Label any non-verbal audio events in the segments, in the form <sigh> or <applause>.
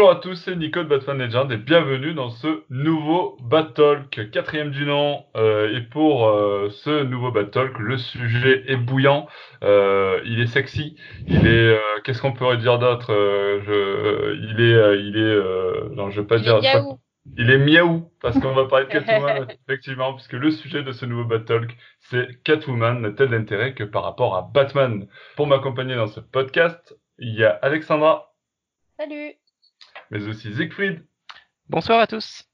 Bonjour à tous, c'est Nico de Batman Legend et bienvenue dans ce nouveau Talk, quatrième du nom. Euh, et pour euh, ce nouveau Talk, le sujet est bouillant, euh, il est sexy, il est. Qu'est-ce qu'on pourrait dire d'autre je, Il est. il est. non, je vais pas il dire. Est. Il est miaou parce qu'on va parler de <laughs> Catwoman effectivement, puisque le sujet de ce nouveau Talk, c'est Catwoman n'a-t-elle d'intérêt que par rapport à Batman? Pour m'accompagner dans ce podcast, il y a Alexandra. Salut mais aussi Siegfried. Bonsoir à tous.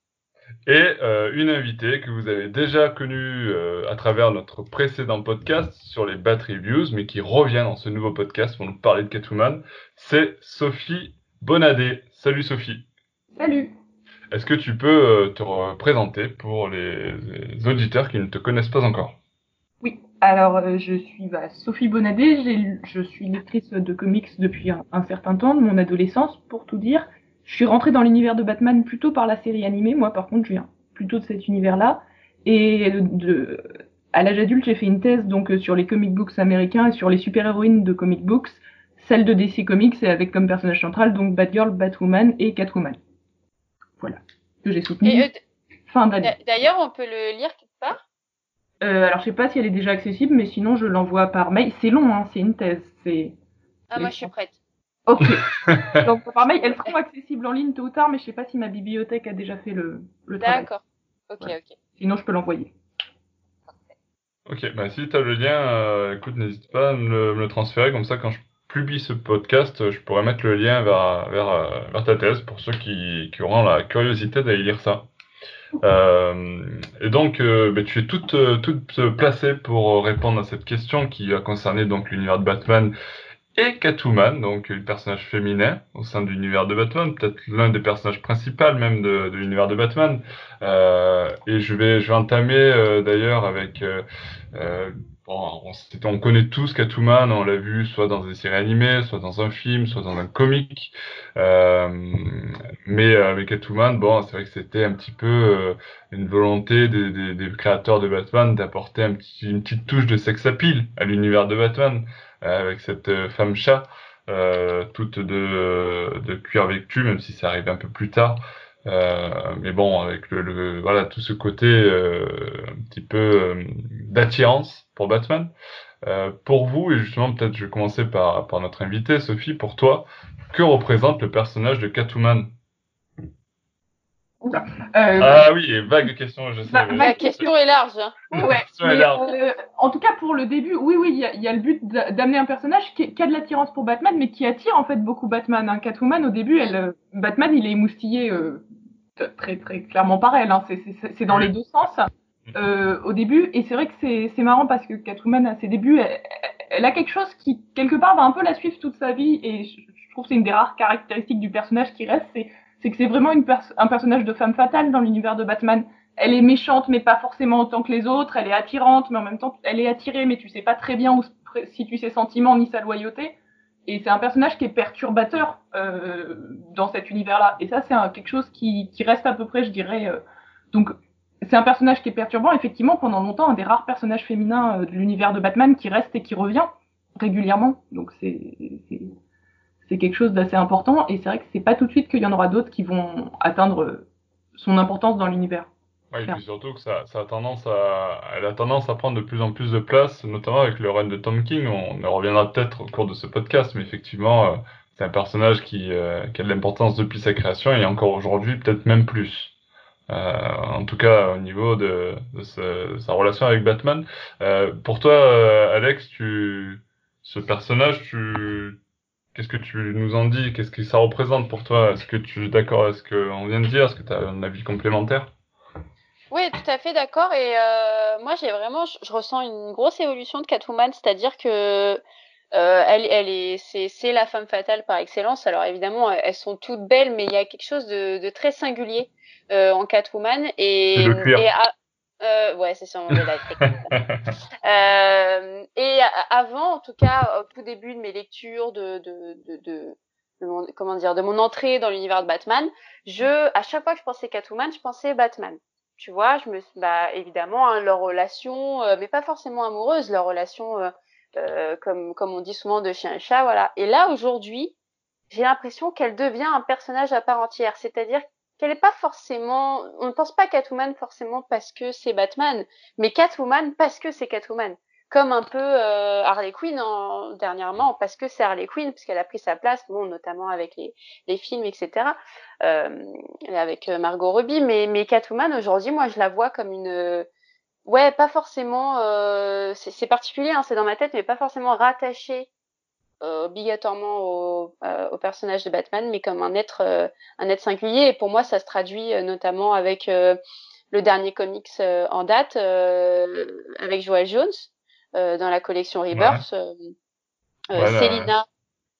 Et euh, une invitée que vous avez déjà connue euh, à travers notre précédent podcast sur les Bat Reviews, mais qui revient dans ce nouveau podcast pour nous parler de Catwoman, c'est Sophie Bonadé. Salut Sophie. Salut. Est-ce que tu peux euh, te présenter pour les, auditeurs qui ne te connaissent pas encore? Oui, alors je suis bah, Sophie Bonadé, je suis lectrice de comics depuis un, certain temps, de mon adolescence pour tout dire. Je suis rentrée dans l'univers de Batman plutôt par la série animée. Moi, par contre, je viens plutôt de cet univers-là. Et de, à l'âge adulte, j'ai fait une thèse donc sur les comic books américains et sur les super-héroïnes de comic books, celle de DC Comics et avec comme personnage central donc Batgirl, Batwoman et Catwoman. Voilà, que j'ai soutenu. Euh, fin d'année. D'ailleurs, on peut le lire quelque part? Euh, Alors, je sais pas si elle est déjà accessible, mais sinon, je l'envoie par mail. C'est long, hein, c'est une thèse. C'est. Ah, moi, je suis prête. Ok. <laughs> Donc par mail, elles seront accessibles en ligne tôt ou tard, mais je sais pas si ma bibliothèque a déjà fait le, le travail. D'accord. Ok, ok. Sinon, je peux l'envoyer. Ok, bah si tu as le lien, euh, écoute, n'hésite pas à me le, transférer, comme ça quand je publie ce podcast, je pourrais mettre le lien vers, vers, euh, vers ta thèse pour ceux qui, qui auront la curiosité d'aller lire ça. Euh, et donc, euh, bah, tu es toute, toute placée pour répondre à cette question qui a concerné donc l'univers de Batman et Catwoman, donc une personnage féminin au sein de l'univers de Batman, peut-être l'un des personnages principaux même de, l'univers de Batman. Euh, et je vais, je vais entamer euh, d'ailleurs avec, euh bon, on, on, connaît tous Catwoman, on l'a vu soit dans des séries animées, soit dans un film, soit dans un comic. Euh, mais avec Catwoman, bon, c'est vrai que c'était un petit peu une volonté des, créateurs de Batman d'apporter une petite touche de sex appeal à l'univers de Batman. Euh, avec cette euh, femme chat, euh, toute de, de cuir vêtu, même si ça arrive un peu plus tard. mais bon, avec le, voilà tout ce côté un petit peu d'attirance pour Batman. pour vous, et justement peut-être je vais commencer par, par notre invité, Sophie, pour toi, que représente le personnage de Catwoman? Euh, ah oui, vague question, je sais. La question est large. Hein. Ouais, euh, en tout cas, pour le début, oui, oui, il y, a le but d'amener un personnage qui, a de l'attirance pour Batman, mais qui attire en fait beaucoup Batman. Hein. Catwoman, au début, elle, euh, Batman, il est émoustillé très, très clairement par elle. Hein. C'est dans les deux sens. Au début, et c'est vrai que c'est marrant parce que Catwoman, à ses débuts, elle, a quelque chose qui, quelque part, va un peu la suivre toute sa vie, et je, trouve que c'est une des rares caractéristiques du personnage qui reste, c'est c'est que c'est vraiment une un personnage de femme fatale dans l'univers de Batman. Elle est méchante, mais pas forcément autant que les autres. Elle est attirante, mais en même temps, elle est attirée, mais tu sais pas très bien où situe ses sentiments ni sa loyauté. Et c'est un personnage qui est perturbateur euh, dans cet univers-là. Et ça, c'est quelque chose qui, qui, reste à peu près, je dirais. Euh, donc, c'est un personnage qui est perturbant, effectivement, pendant longtemps, un des rares personnages féminins euh, de l'univers de Batman qui reste et qui revient régulièrement. Donc, c'est c'est quelque chose d'assez important et c'est vrai que c'est pas tout de suite qu'il y en aura d'autres qui vont atteindre son importance dans l'univers. Oui, et puis surtout que ça, ça, a tendance à, elle a tendance à prendre de plus en plus de place, notamment avec le run de Tom King. On, on reviendra peut-être au cours de ce podcast, mais effectivement, euh, c'est un personnage qui, euh, qui a de l'importance depuis sa création et encore aujourd'hui, peut-être même plus. Euh, en tout cas, au niveau de, sa relation avec Batman. Euh, pour toi, euh, Alex, ce personnage, Qu'est-ce que tu nous en dis? Qu'est-ce que ça représente pour toi? Est-ce que tu es d'accord avec ce qu'on vient de dire? Est-ce que tu as un avis complémentaire? Oui, tout à fait d'accord. Et moi, j'ai vraiment, je, ressens une grosse évolution de Catwoman, c'est-à-dire que elle, elle est, c'est, la femme fatale par excellence. Alors évidemment, elles sont toutes belles, mais il y a quelque chose de, très singulier en Catwoman. Et, et euh, ouais, c'est sûrement de la euh, et avant, en tout cas, au tout début de mes lectures, de, de, de, de, mon, comment dire, de mon entrée dans l'univers de Batman, je, à chaque fois que je pensais Catwoman, je pensais Batman. Tu vois, je me, bah, évidemment, hein, leur relation, euh, mais pas forcément amoureuse, leur relation, euh, euh, comme, comme on dit souvent de chien et chat, voilà. Et là, aujourd'hui, j'ai l'impression qu'elle devient un personnage à part entière. C'est-à-dire qu'elle n'est pas forcément, on ne pense pas Catwoman forcément parce que c'est Batman, mais Catwoman parce que c'est Catwoman. Comme un peu euh, Harley Quinn en, dernièrement, parce que c'est Harley Quinn, puisqu'elle a pris sa place, bon, notamment avec les, les films, etc., euh, avec euh, Margot Robbie. Mais, mais Catwoman, aujourd'hui, moi, je la vois comme une... Ouais, pas forcément... Euh, c'est particulier, hein, c'est dans ma tête, mais pas forcément rattachée obligatoirement au, euh, au, personnage de Batman, mais comme un être, euh, un être singulier. Et pour moi, ça se traduit notamment avec le dernier comics en date, avec Joel Jones, dans la collection Rebirth. Ouais. Selina,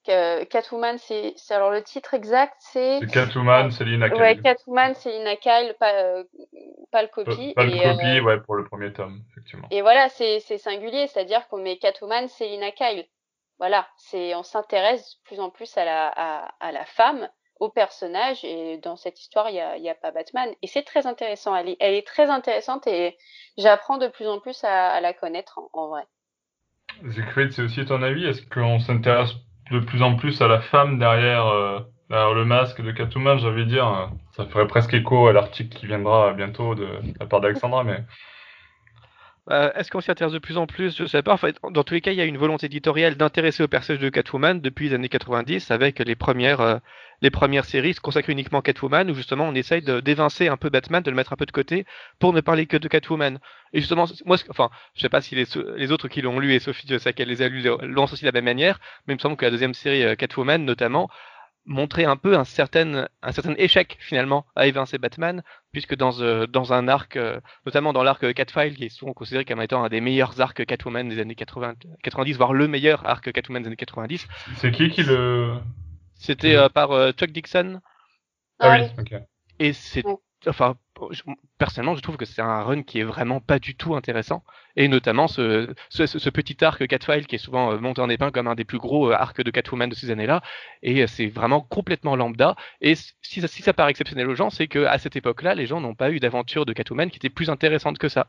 Catwoman, c'est alors le titre exact, c'est. Catwoman, Selina Kyle. Ouais, Catwoman, Selina Kyle, pas, pas le copie. Pas, le copie, ouais, pour le premier tome, effectivement. Et voilà, c'est singulier, c'est-à-dire qu'on met Catwoman, Selina Kyle voilà, c'est on s'intéresse de plus en plus à la, à, la femme, au personnage, et dans cette histoire, il n'y a, a, pas Batman. Et c'est très intéressant, elle est, elle est, très intéressante et j'apprends de plus en plus à, la connaître en, en vrai. Zekrid, c'est aussi ton avis? Est-ce qu'on s'intéresse de plus en plus à la femme derrière, euh, le masque de Catwoman, j'avais dire Ça ferait presque écho à l'article qui viendra bientôt de, de la part d'Alexandra, mais... Euh, est-ce qu'on s'y intéresse de plus en plus? Je sais pas. En fait, dans tous les cas, il y a une volonté éditoriale d'intéresser au personnage de Catwoman depuis les années 90 avec les premières, euh, les premières séries consacrées uniquement à Catwoman où justement on essaye d'évincer un peu Batman, de le mettre un peu de côté pour ne parler que de Catwoman. Et justement, moi, enfin, je sais pas si les, autres qui l'ont lu et Sophie, je sais les a lus, l'ont aussi de la même manière, mais il me semble que la deuxième série euh, Catwoman notamment montrer un peu un certain, un certain échec finalement à évincer Batman, puisque dans, euh, dans un arc, euh, notamment dans l'arc Catfile, qui est souvent considéré comme étant un des meilleurs arcs Catwoman des années 80, 90, voire le meilleur arc Catwoman des années 90. C'est qui qui le... C'était euh, par Chuck Dixon. Ah, oui, ok. Et c'est enfin, personnellement, je trouve que c'est un run qui est vraiment pas du tout intéressant. Et notamment ce, petit arc Catfile qui est souvent euh, monté en épingle comme un des plus gros euh, arcs de Catwoman de ces années-là. Et euh, c'est vraiment complètement lambda. Et si ça, si paraît exceptionnel aux gens, c'est qu'à cette époque-là, les gens n'ont pas eu d'aventure de Catwoman qui était plus intéressante que ça.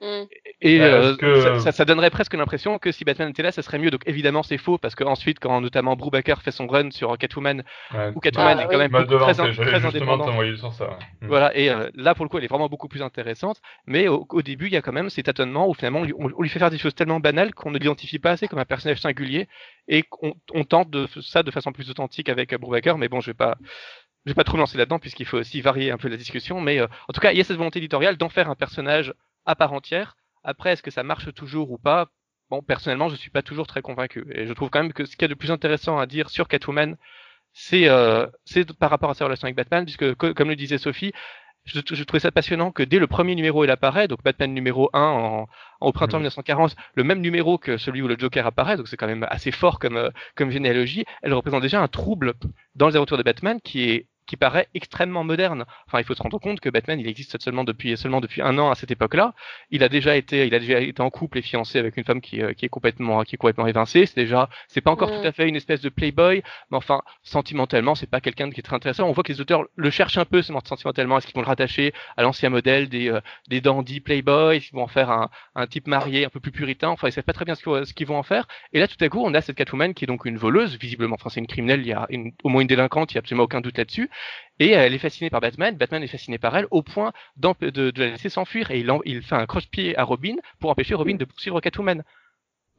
Mm. Et euh, que... ça, ça, donnerait presque l'impression que si Batman était là, ça serait mieux. Donc évidemment, c'est faux parce qu'ensuite, quand notamment Brubaker fait son run sur Catwoman, ouais. où Catwoman ah, est quand même bah, très, très indépendante. Sur ça, ouais. Mm. Voilà, et euh, là pour le coup, elle est vraiment beaucoup plus intéressante. Mais au, au début, il y a quand même cet tâtonnement où finalement, on, on, lui fait faire des choses tellement banales qu'on ne l'identifie pas assez comme un personnage singulier et qu'on on tente de ça de façon plus authentique avec Brubaker. Mais bon, je vais pas. Je vais pas trop lancer là-dedans puisqu'il faut aussi varier un peu la discussion, mais euh, en tout cas, il y a cette volonté éditoriale d'en faire un personnage à part entière après, est-ce que ça marche toujours ou pas? Bon, personnellement, je suis pas toujours très convaincu. Et je trouve quand même que ce qu'il y a de plus intéressant à dire sur Catwoman, c'est euh, par rapport à sa relation avec Batman, puisque comme le disait Sophie, je, je, trouvais ça passionnant que dès le premier numéro il apparaît, donc Batman numéro 1 en, en au printemps mmh. 1940, le même numéro que celui où le Joker apparaît, donc c'est quand même assez fort comme, euh, comme généalogie, elle représente déjà un trouble dans les aventures de Batman qui est qui paraît extrêmement moderne. Enfin, il faut se rendre compte que Batman, il existe seulement depuis seulement depuis un an à cette époque-là. Il a déjà été, il a déjà été en couple et fiancé avec une femme qui, qui est complètement, qui est complètement évincée. C'est déjà, c'est pas encore mmh. tout à fait une espèce de playboy, mais enfin, sentimentalement, c'est pas quelqu'un qui est très intéressant. On voit que les auteurs le cherchent un peu sentimentalement. Est-ce qu'ils vont le rattacher à l'ancien modèle des, euh, des dandy playboys? Est-ce qu'ils vont en faire un, un type marié un peu plus puritain? Enfin, ils savent pas très bien ce qu'ils vont en faire. Et là, tout à coup, on a cette Catwoman qui est donc une voleuse, visiblement. Enfin, c'est une criminelle. Il y a une, au moins une délinquante. Il y a absolument aucun doute là-dessus. Et elle est fascinée par Batman, Batman est fasciné par elle, au point de, de, la laisser s'enfuir. Et il, en, il fait un croche-pied à Robin pour empêcher Robin de poursuivre Catwoman.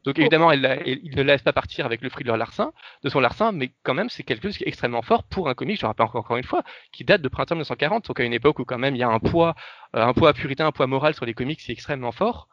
Donc évidemment, elle, elle, il ne laisse pas partir avec le fruit de leur larcin, de son larcin, mais quand même, c'est quelque chose qui est extrêmement fort pour un comic, je rappelle encore, encore une fois, qui date de printemps 1940, donc à une époque où quand même il y a un poids, euh, un poids puritain, un poids moral sur les comics, c'est extrêmement fort.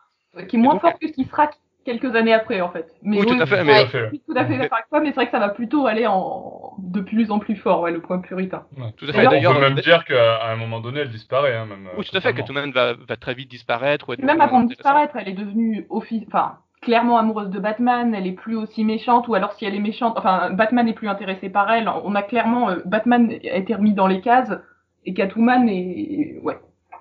Qui est moins donc, fort que ce qui sera quelques années après en fait. Mais oui, tout à fait. Mais... Je suis tout à fait d'accord avec toi, mais c'est vrai que ça va plutôt aller en de plus en plus fort, ouais, le point puritain. Ouais, tout à fait. D'ailleurs, on peut même dire qu'à un moment donné, elle disparaît. Hein, même, oui, tout à fait. Que Catwoman va, va très vite disparaître. Même avant de disparaître, elle est devenue office, enfin clairement amoureuse de Batman, elle est plus aussi méchante, ou alors si elle est méchante, enfin Batman est plus intéressé par elle. On a clairement euh, Batman a été remis dans les cases et Catwoman est ouais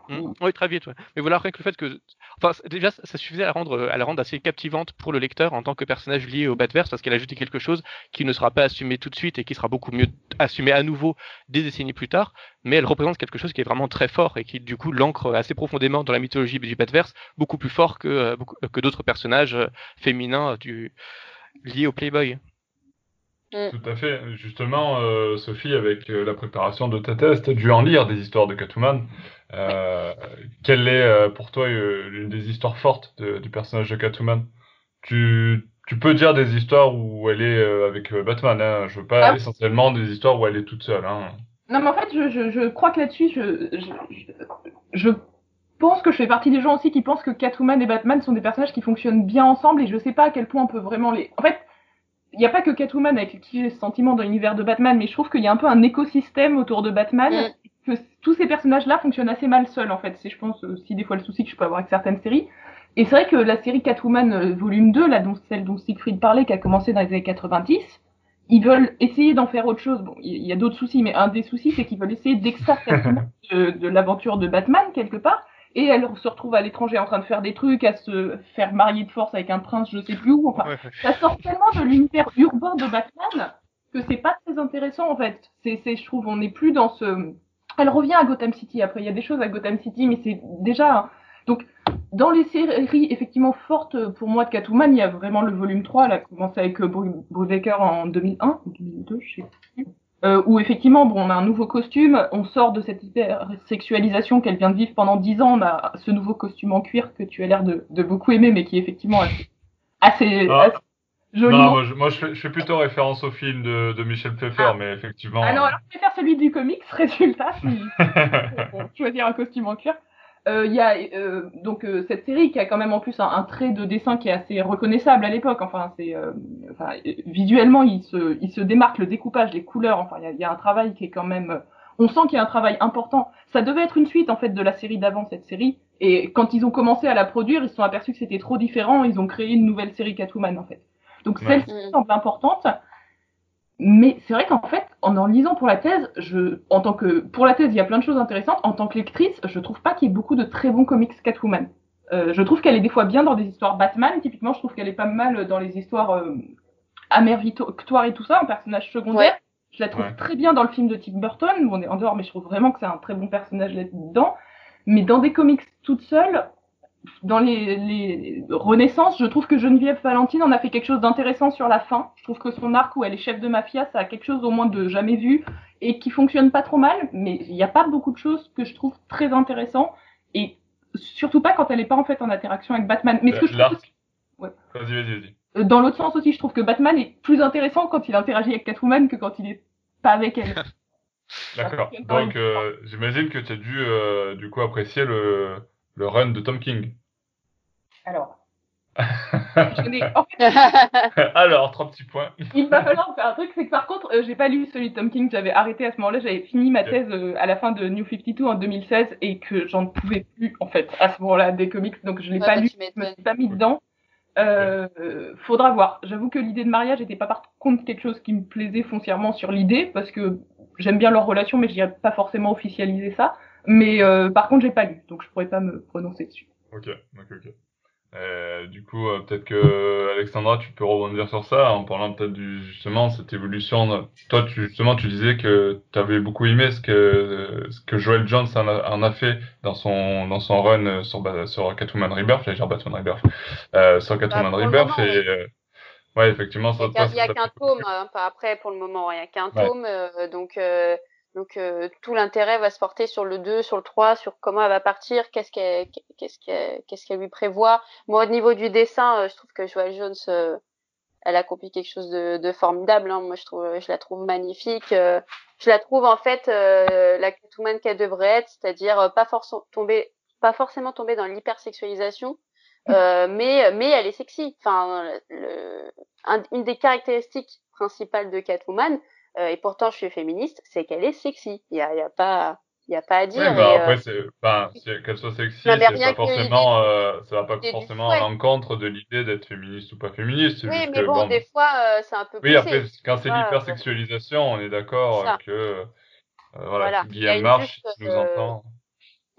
Mmh. Oui, très vite. Ouais. Mais voilà, rien que le fait que, enfin, déjà, ça suffisait à la rendre, à la rendre assez captivante pour le lecteur en tant que personnage lié au Batverse, parce qu'elle a ajouté quelque chose qui ne sera pas assumé tout de suite et qui sera beaucoup mieux assumé à nouveau des décennies plus tard. Mais elle représente quelque chose qui est vraiment très fort et qui, du coup, l'ancre assez profondément dans la mythologie du Batverse, beaucoup plus fort que, euh, que d'autres personnages euh, féminins du, liés au Playboy. Mm. Tout à fait. Justement, euh, Sophie, avec euh, la préparation de ta thèse, tu as dû en lire des histoires de Catwoman. Euh, Quelle est pour toi l'une des histoires fortes du personnage de Catwoman? Tu, tu, peux dire des histoires où elle est avec Batman. Hein. Je veux pas ah. essentiellement des histoires où elle est toute seule. Hein. Non, mais en fait, je, je, je crois que là-dessus, je, je, je pense que je fais partie des gens aussi qui pensent que Catwoman et Batman sont des personnages qui fonctionnent bien ensemble et je sais pas à quel point on peut vraiment les. En fait, il n'y a pas que Catwoman avec qui j'ai ce sentiment dans l'univers de Batman, mais je trouve qu'il y a un peu un écosystème autour de Batman, mm. que tous ces personnages-là fonctionnent assez mal seuls, en fait. C'est, je pense, aussi des fois le souci que je peux avoir avec certaines séries. Et c'est vrai que la série Catwoman euh, volume 2, là, dont, celle dont Siegfried parlait, qui a commencé dans les années 90, ils veulent essayer d'en faire autre chose. Bon, il y a d'autres soucis, mais un des soucis, c'est qu'ils veulent essayer d'extraire <laughs> de l'aventure de Batman, quelque part et elle se retrouve à l'étranger en train de faire des trucs, à se faire marier de force avec un prince, je sais plus où. Enfin, ça sort tellement de l'univers urbain de Batman que c'est pas très intéressant en fait. C'est, c'est, je trouve, on n'est plus dans ce. Elle revient à Gotham City. Après, il y a des choses à Gotham City, mais c'est déjà. Donc, dans les séries effectivement fortes pour moi de Catwoman, il y a vraiment le volume 3, elle a commencé avec euh, Brubaker en 2001 ou 2002, je sais plus euh, où effectivement, bon, on a un nouveau costume, on sort de cette hyper-sexualisation qu'elle vient de vivre pendant dix ans, on a ce nouveau costume en cuir que tu as l'air de, de, beaucoup aimer, mais qui est effectivement assez, assez, ah. joli. Non, moi, je, moi je, fais, plutôt référence au film de, de Michel Pfeiffer, ah. mais effectivement... Ah non, alors je préfère celui du comics, <laughs> résultat, si <laughs> choisir un costume en cuir. Euh, il y a euh, donc euh, cette série qui a quand même en plus un, trait de dessin qui est assez reconnaissable à l'époque. Enfin, c'est enfin, visuellement il se il se démarque le découpage, les couleurs. Enfin, il y a, y a, un travail qui est quand même. On sent qu'il y a un travail important. Ça devait être une suite en fait de la série d'avant cette série. Et quand ils ont commencé à la produire, ils se sont aperçus que c'était trop différent. Ils ont créé une nouvelle série Catwoman en fait. Donc celle-ci semble importante. Mais c'est vrai qu'en fait, en en lisant pour la thèse, je, en tant que, pour la thèse, il y a plein de choses intéressantes. En tant que lectrice, je trouve pas qu'il y ait beaucoup de très bons comics Catwoman. Euh, je trouve qu'elle est des fois bien dans des histoires Batman. Typiquement, je trouve qu'elle est pas mal dans les histoires euh, Amère Victoire et tout ça, en personnage secondaire. Je la trouve très bien dans le film de Tim Burton. on est en dehors, mais je trouve vraiment que c'est un très bon personnage là-dedans. Mais dans des comics toute seule, dans les, les Renaissances, je trouve que Geneviève Valentine en a fait quelque chose d'intéressant sur la fin. Je trouve que son arc où elle est chef de mafia, ça a quelque chose au moins de jamais vu et qui fonctionne pas trop mal, mais il n'y a pas beaucoup de choses que je trouve très intéressant et surtout pas quand elle est pas en fait en interaction avec Batman. Mais ce que je trouve ouais. Vas-y, vas-y, vas-y. Euh, dans l'autre sens aussi, je trouve que Batman est plus intéressant quand il interagit avec Catwoman que quand il est pas avec elle. <laughs> D'accord. Donc, euh, j'imagine que tu as dû, euh, du coup, apprécier le, le run de Tom King. Alors. <laughs> Alors, trois petits points. Il va falloir faire un truc, c'est que par contre, euh, j'ai pas lu celui de Tom King, j'avais arrêté à ce moment-là, j'avais fini ma thèse euh, à la fin de New 52 en 2016 et que j'en pouvais plus en fait à ce moment-là des comics, donc je l'ai pas bah, lu, je me suis pas mis dedans. Euh, faudra voir. J'avoue que l'idée de mariage n'était pas par contre quelque chose qui me plaisait foncièrement sur l'idée parce que j'aime bien leur relation, mais je n'irais pas forcément officialiser ça. Mais euh, par contre, j'ai pas lu, donc je pourrais pas me prononcer dessus. Ok, ok, ok. Euh, du coup, euh, peut-être que Alexandra, tu peux rebondir sur ça en parlant peut-être du justement cette évolution. Toi, tu, justement, tu disais que tu avais beaucoup aimé ce que ce que Joel Jones en a, en a fait dans son dans son run sur sur Catwoman Rebirth, j'allais dire Batman Rebirth, euh, sur Catwoman bah, Rebirth et euh, ouais, effectivement, ça. Il n'y a, qu'un tome, hein, pas après pour le moment, il n'y a qu'un tome, donc. Donc euh, tout l'intérêt va se porter sur le 2, sur le 3, sur comment elle va partir, qu'est-ce qu'elle qu'est-ce qu'elle qu'est-ce qu'elle lui prévoit. Moi au niveau du dessin, euh, je trouve que Joelle Jones euh, elle a accompli quelque chose de, de formidable. Hein. Moi je trouve je la trouve magnifique. je la trouve en fait la Catwoman qu'elle devrait être, c'est-à-dire pas forcément tomber pas forcément tomber dans l'hypersexualisation. Euh, <laughs> mais mais elle est sexy. Enfin, le, une des caractéristiques principales de Catwoman, euh, et pourtant je suis féministe, c'est qu'elle est sexy. Il y a, y a pas il y a pas à dire. Oui, bah, après, euh, qu'elle soit sexy, c'est pas forcément, euh, ça va pas forcément à l'encontre de l'idée d'être féministe ou pas féministe. Oui, mais bon, des fois, euh, c'est un peu. Oui, après, quand c'est l'hypersexualisation, on est d'accord que, voilà, si Guillaume Marche nous entend.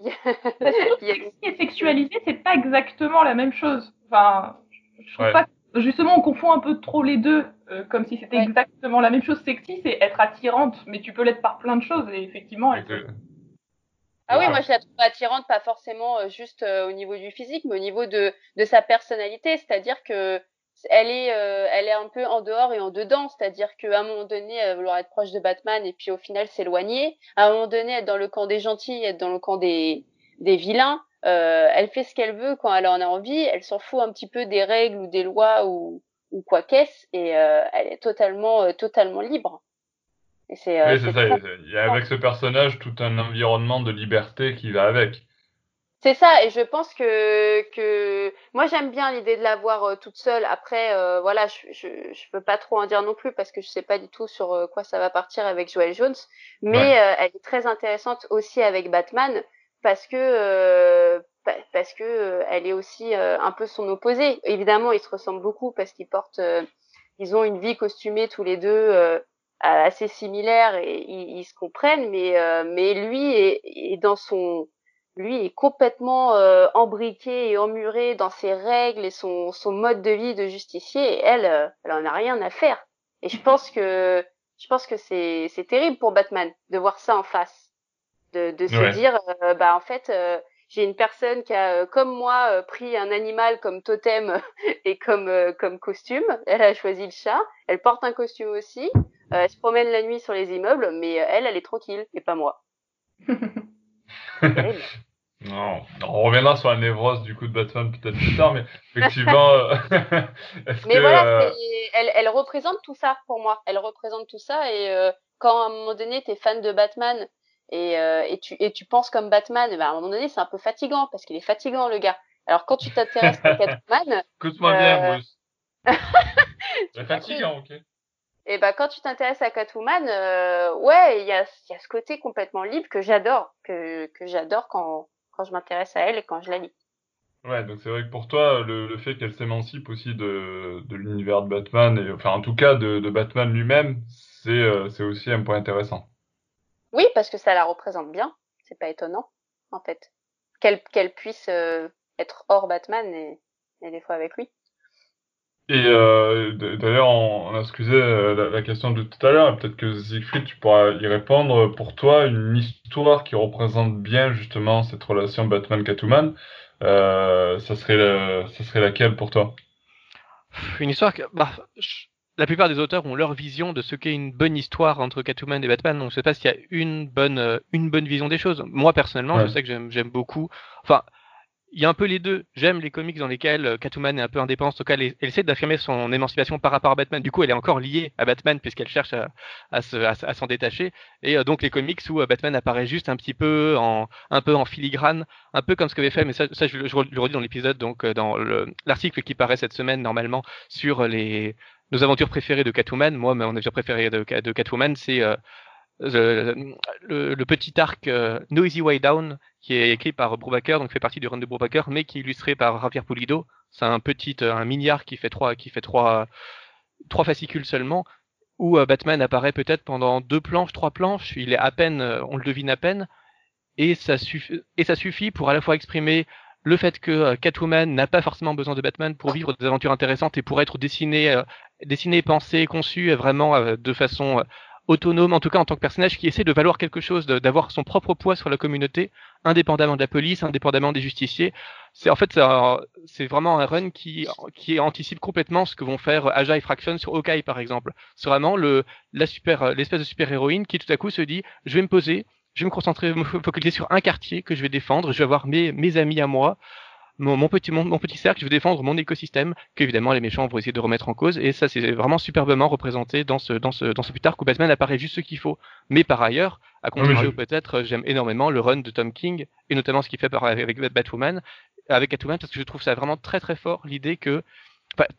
<laughs> Ce qui est sexualisé, c'est pas exactement la même chose. Enfin, je trouve pas. Justement, on confond un peu trop les deux. Euh, comme si c'était exactement la même chose. Sexy, c'est être attirante, mais tu peux l'être par plein de choses, et effectivement. Ah oui, moi je la trouve attirante, pas forcément euh, juste euh, au niveau du physique, mais au niveau de, de sa personnalité. C'est-à-dire que elle est, euh, elle est un peu en dehors et en dedans, c'est-à-dire qu'à un moment donné, elle va vouloir être proche de Batman et puis au final s'éloigner. À un moment donné, être dans le camp des gentils, être dans le camp des, des vilains. Euh, elle fait ce qu'elle veut quand elle en a envie. Elle s'en fout un petit peu des règles ou des lois ou, ou quoi qu'est-ce et euh, elle est totalement, euh, totalement libre. Et c'est, oui, c'est ça. Il y a avec ce personnage tout un environnement de liberté qui va avec. C'est ça, et je pense que que moi j'aime bien l'idée de la voir toute seule. Après, voilà, je, je je peux pas trop en dire non plus parce que je sais pas du tout sur quoi ça va partir avec Joel Jones, mais elle est très intéressante aussi avec Batman parce que parce que elle est aussi un peu son opposé. Évidemment, ils se ressemblent beaucoup parce qu'ils portent, ils ont une vie costumée tous les deux assez similaire et ils, se comprennent, mais mais lui est, est dans son lui est complètement euh, embriqué et emmuré dans ses règles et son, son mode de vie de justicier et elle, euh, elle en a rien à faire. Et je pense que je pense que c'est c'est terrible pour Batman de voir ça en face, de de se dire euh, bah en fait j'ai une personne qui a comme moi pris un animal comme totem <laughs> et comme comme costume. Elle a choisi le chat. Elle porte un costume aussi. elle se promène la nuit sur les immeubles, mais elle, elle est tranquille et pas moi. <laughs> Non, on reviendra sur la névrose du coup de Batman peut-être plus tard, mais effectivement. <laughs> Euh, mais voilà, euh, elle, elle, représente tout ça pour moi. Elle représente tout ça et euh, quand à un moment donné tu es fan de Batman et, et, tu, et tu penses comme Batman, bah, à un moment donné c'est un peu fatigant parce qu'il est fatigant le gars. Alors quand tu t'intéresses à Catwoman. <laughs> Écoute-moi bien, Bruce. <laughs> c'est fatigant, ok. Et bah quand tu t'intéresses à Catwoman, ouais, il y a, y a ce côté complètement libre que j'adore, que, que j'adore quand quand je m'intéresse à elle et quand je la lis. Ouais, donc c'est vrai que pour toi, le, le fait qu'elle s'émancipe aussi de, de l'univers de Batman, et enfin en tout cas de, de Batman lui-même, c'est euh, c'est aussi un point intéressant. Oui, parce que ça la représente bien, c'est pas étonnant, en fait. Qu'elle qu'elle puisse euh, être hors Batman et, et des fois avec lui. Et euh, d'ailleurs, on, a excusé euh, la, question de tout à l'heure, peut-être que Siegfried, tu pourras y répondre. Pour toi, une histoire qui représente bien justement cette relation Batman-Catwoman, euh, ça, serait ça serait laquelle pour toi? Une histoire que... Bah, la plupart des auteurs ont leur vision de ce qu'est une bonne histoire entre Catwoman et Batman. Donc je sais pas s'il y a une bonne, une bonne vision des choses. Moi, personnellement, je sais que j'aime beaucoup... Enfin, il y a un peu les deux. J'aime les comics dans lesquels euh, Catwoman est un peu indépendante, en tout cas, elle, essaie d'affirmer son émancipation par rapport à Batman. Du coup, elle est encore liée à Batman puisqu'elle cherche à, à, s'en détacher. Et euh, donc les comics où euh, Batman apparaît juste un petit peu en un peu en filigrane, un peu comme ce qu'avait fait, mais ça, ça je, je, le redis dans l'épisode, donc dans l'article qui paraît cette semaine normalement sur les nos aventures préférées de Catwoman. Moi, mon aventure préférée de, de Catwoman, c'est le, le, petit arc euh, Noisy Way Down qui est écrit par Brubaker, donc fait partie du run de Brubaker, mais qui est illustré par Javier Pulido. C'est un petit, euh, un mini arc qui fait trois, qui fait trois, trois fascicules seulement, où euh, Batman apparaît peut-être pendant deux planches, trois planches. Il est à peine, on le devine à peine, et ça suffit pour à la fois exprimer le fait que Catwoman n'a pas forcément besoin de Batman pour vivre des aventures intéressantes et pour être dessiné, dessiné, pensé, conçu vraiment de façon autonome, en tout cas en tant que personnage qui essaie de valoir quelque chose, d'avoir son propre poids sur la communauté, indépendamment de la police, indépendamment des justiciers. C'est en fait c'est vraiment un run qui qui anticipe complètement ce que vont faire Aja Fraction sur Hawkeye par exemple. C'est vraiment le la super l'espèce de super héroïne qui tout à coup se dit je vais me poser, je vais me concentrer, me focaliser sur un quartier que je vais défendre, je vais avoir mes mes amis à moi mon, petit, mon, petit cercle, je veux défendre mon écosystème, qu'évidemment les méchants vont essayer de remettre en cause, et ça c'est vraiment superbement représenté dans ce, dans ce, dans ce Plutarque où Batman apparaît juste ce qu'il faut. Mais par ailleurs, à contrario peut-être, j'aime énormément le run de Tom King, et notamment ce qu'il fait avec Batwoman, avec Catwoman, parce que je trouve ça vraiment très très fort, l'idée que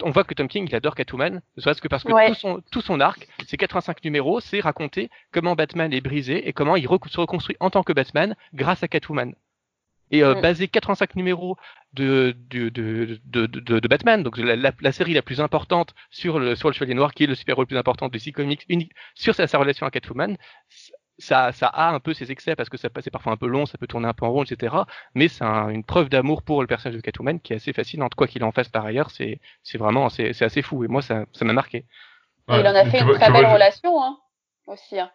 on voit que Tom King, il adore Catwoman, serait-ce que parce que tout, son, tout son arc, ces 85 numéros, c'est raconter comment Batman est brisé et comment il se reconstruit en tant que Batman grâce à Catwoman et euh, mm. basé 85 numéros de, de, de, de, de Batman, donc la, la, série la plus importante sur le, sur le Chevalier Noir, qui est le super-héros le plus important de DC Comics, unique, sur sa, sa, relation à Catwoman. Ça, ça a un peu ses excès parce que ça c'est parfois un peu long, ça peut tourner un peu en rond, etc. Mais c'est une preuve d'amour pour le personnage de Catwoman qui est assez fascinante. Quoi qu'il en fasse par ailleurs, c'est vraiment c'est assez fou. Et moi, ça m'a marqué. il en a fait une très belle relation hein, aussi. Hein.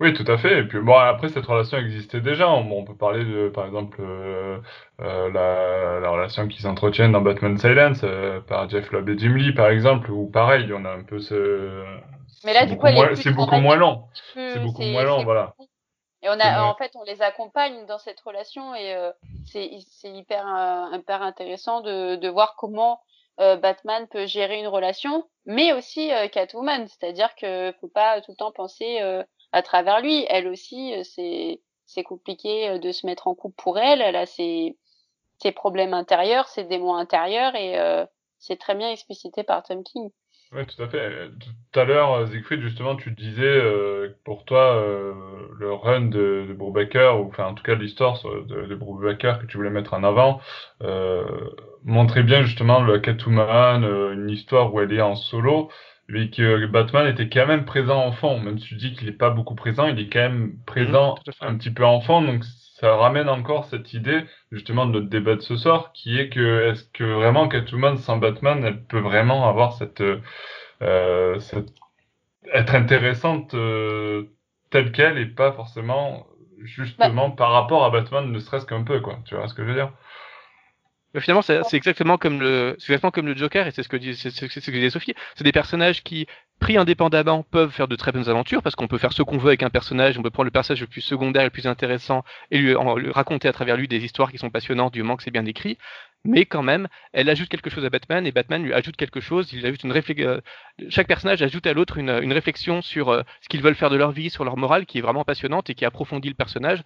Oui, tout à fait. Et puis bon, après cette relation existait déjà. On, on peut parler de, par exemple, euh, euh, la, la, relation qui s'entretient dans Batman Silence euh, par Jeff Lobb et Jim Lee, par exemple, ou pareil, on a un peu ce. Mais là, du coup, c'est beaucoup moins long. C'est beaucoup moins long, voilà. Et on a, en fait, on les accompagne dans cette relation et euh, c'est hyper, euh, hyper intéressant de, de voir comment euh, Batman peut gérer une relation, mais aussi Catwoman. C'est-à-dire que faut pas tout le temps penser à travers lui. Elle aussi, euh, c'est c'est compliqué euh, de se mettre en couple pour elle. Elle a ses, ses problèmes intérieurs, ses démons intérieurs, et euh, c'est très bien explicité par Tom King. Oui, tout à fait. Tout à l'heure, Siegfried, justement, tu disais euh, pour toi euh, le run de, de Brubaker, ou enfin en tout cas l'histoire de, de Brubaker que tu voulais mettre en avant, euh, montrait bien justement le Catwoman, une histoire où elle est en solo, mais que Batman était quand même présent en fond, même si tu dis qu'il n'est pas beaucoup présent, il est quand même présent mmh, un petit peu en fond, donc ça ramène encore cette idée justement de notre débat de ce soir, qui est que est-ce que vraiment Catwoman sans Batman, elle peut vraiment avoir cette, euh, cette être intéressante euh, telle qu'elle et pas forcément justement bah. par rapport à Batman, ne serait-ce qu'un peu quoi. Tu vois ce que je veux dire? Mais finalement, c'est exactement comme le, exactement comme le Joker, et c'est ce que disait, ce que disait Sophie. C'est des personnages qui, pris indépendamment, peuvent faire de très bonnes aventures, parce qu'on peut faire ce qu'on veut avec un personnage, on peut prendre le personnage le plus secondaire, le plus intéressant, et lui, raconter à travers lui des histoires qui sont passionnantes, du moment que c'est bien écrit. Mais quand même, elle ajoute quelque chose à Batman, et Batman lui ajoute quelque chose, il ajoute une euh, chaque personnage ajoute à l'autre une, réflexion sur euh, ce qu'ils veulent faire de leur vie, sur leur morale, qui est vraiment passionnante et qui approfondit le personnage,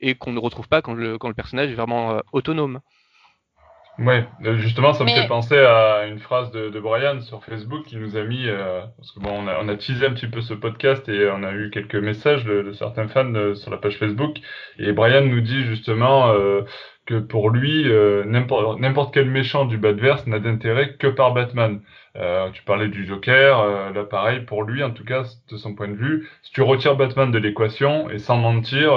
et qu'on ne retrouve pas quand le, quand le personnage est vraiment euh, autonome. Ouais, euh, justement, ça me fait penser à une phrase de, de, Brian sur Facebook qui nous a mis, euh, parce que bon, on a, on a teasé un petit peu ce podcast et on a eu quelques messages de, de certains fans de, sur la page Facebook. Et Brian nous dit justement euh, que pour lui, euh, n'importe quel méchant du Badverse n'a d'intérêt que par Batman. Euh, tu parlais du Joker, euh, là pareil, pour lui en tout cas, de son point de vue, si tu retires Batman de l'équation, et sans mentir,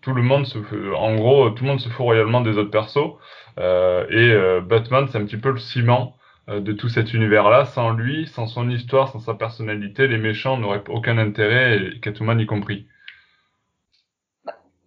tout le monde se en gros, tout le monde se fout royalement des autres persos. Euh, et euh, Batman, c'est un petit peu le ciment euh, de tout cet univers-là. Sans lui, sans son histoire, sans sa personnalité, les méchants n'auraient aucun intérêt, et Catwoman y compris.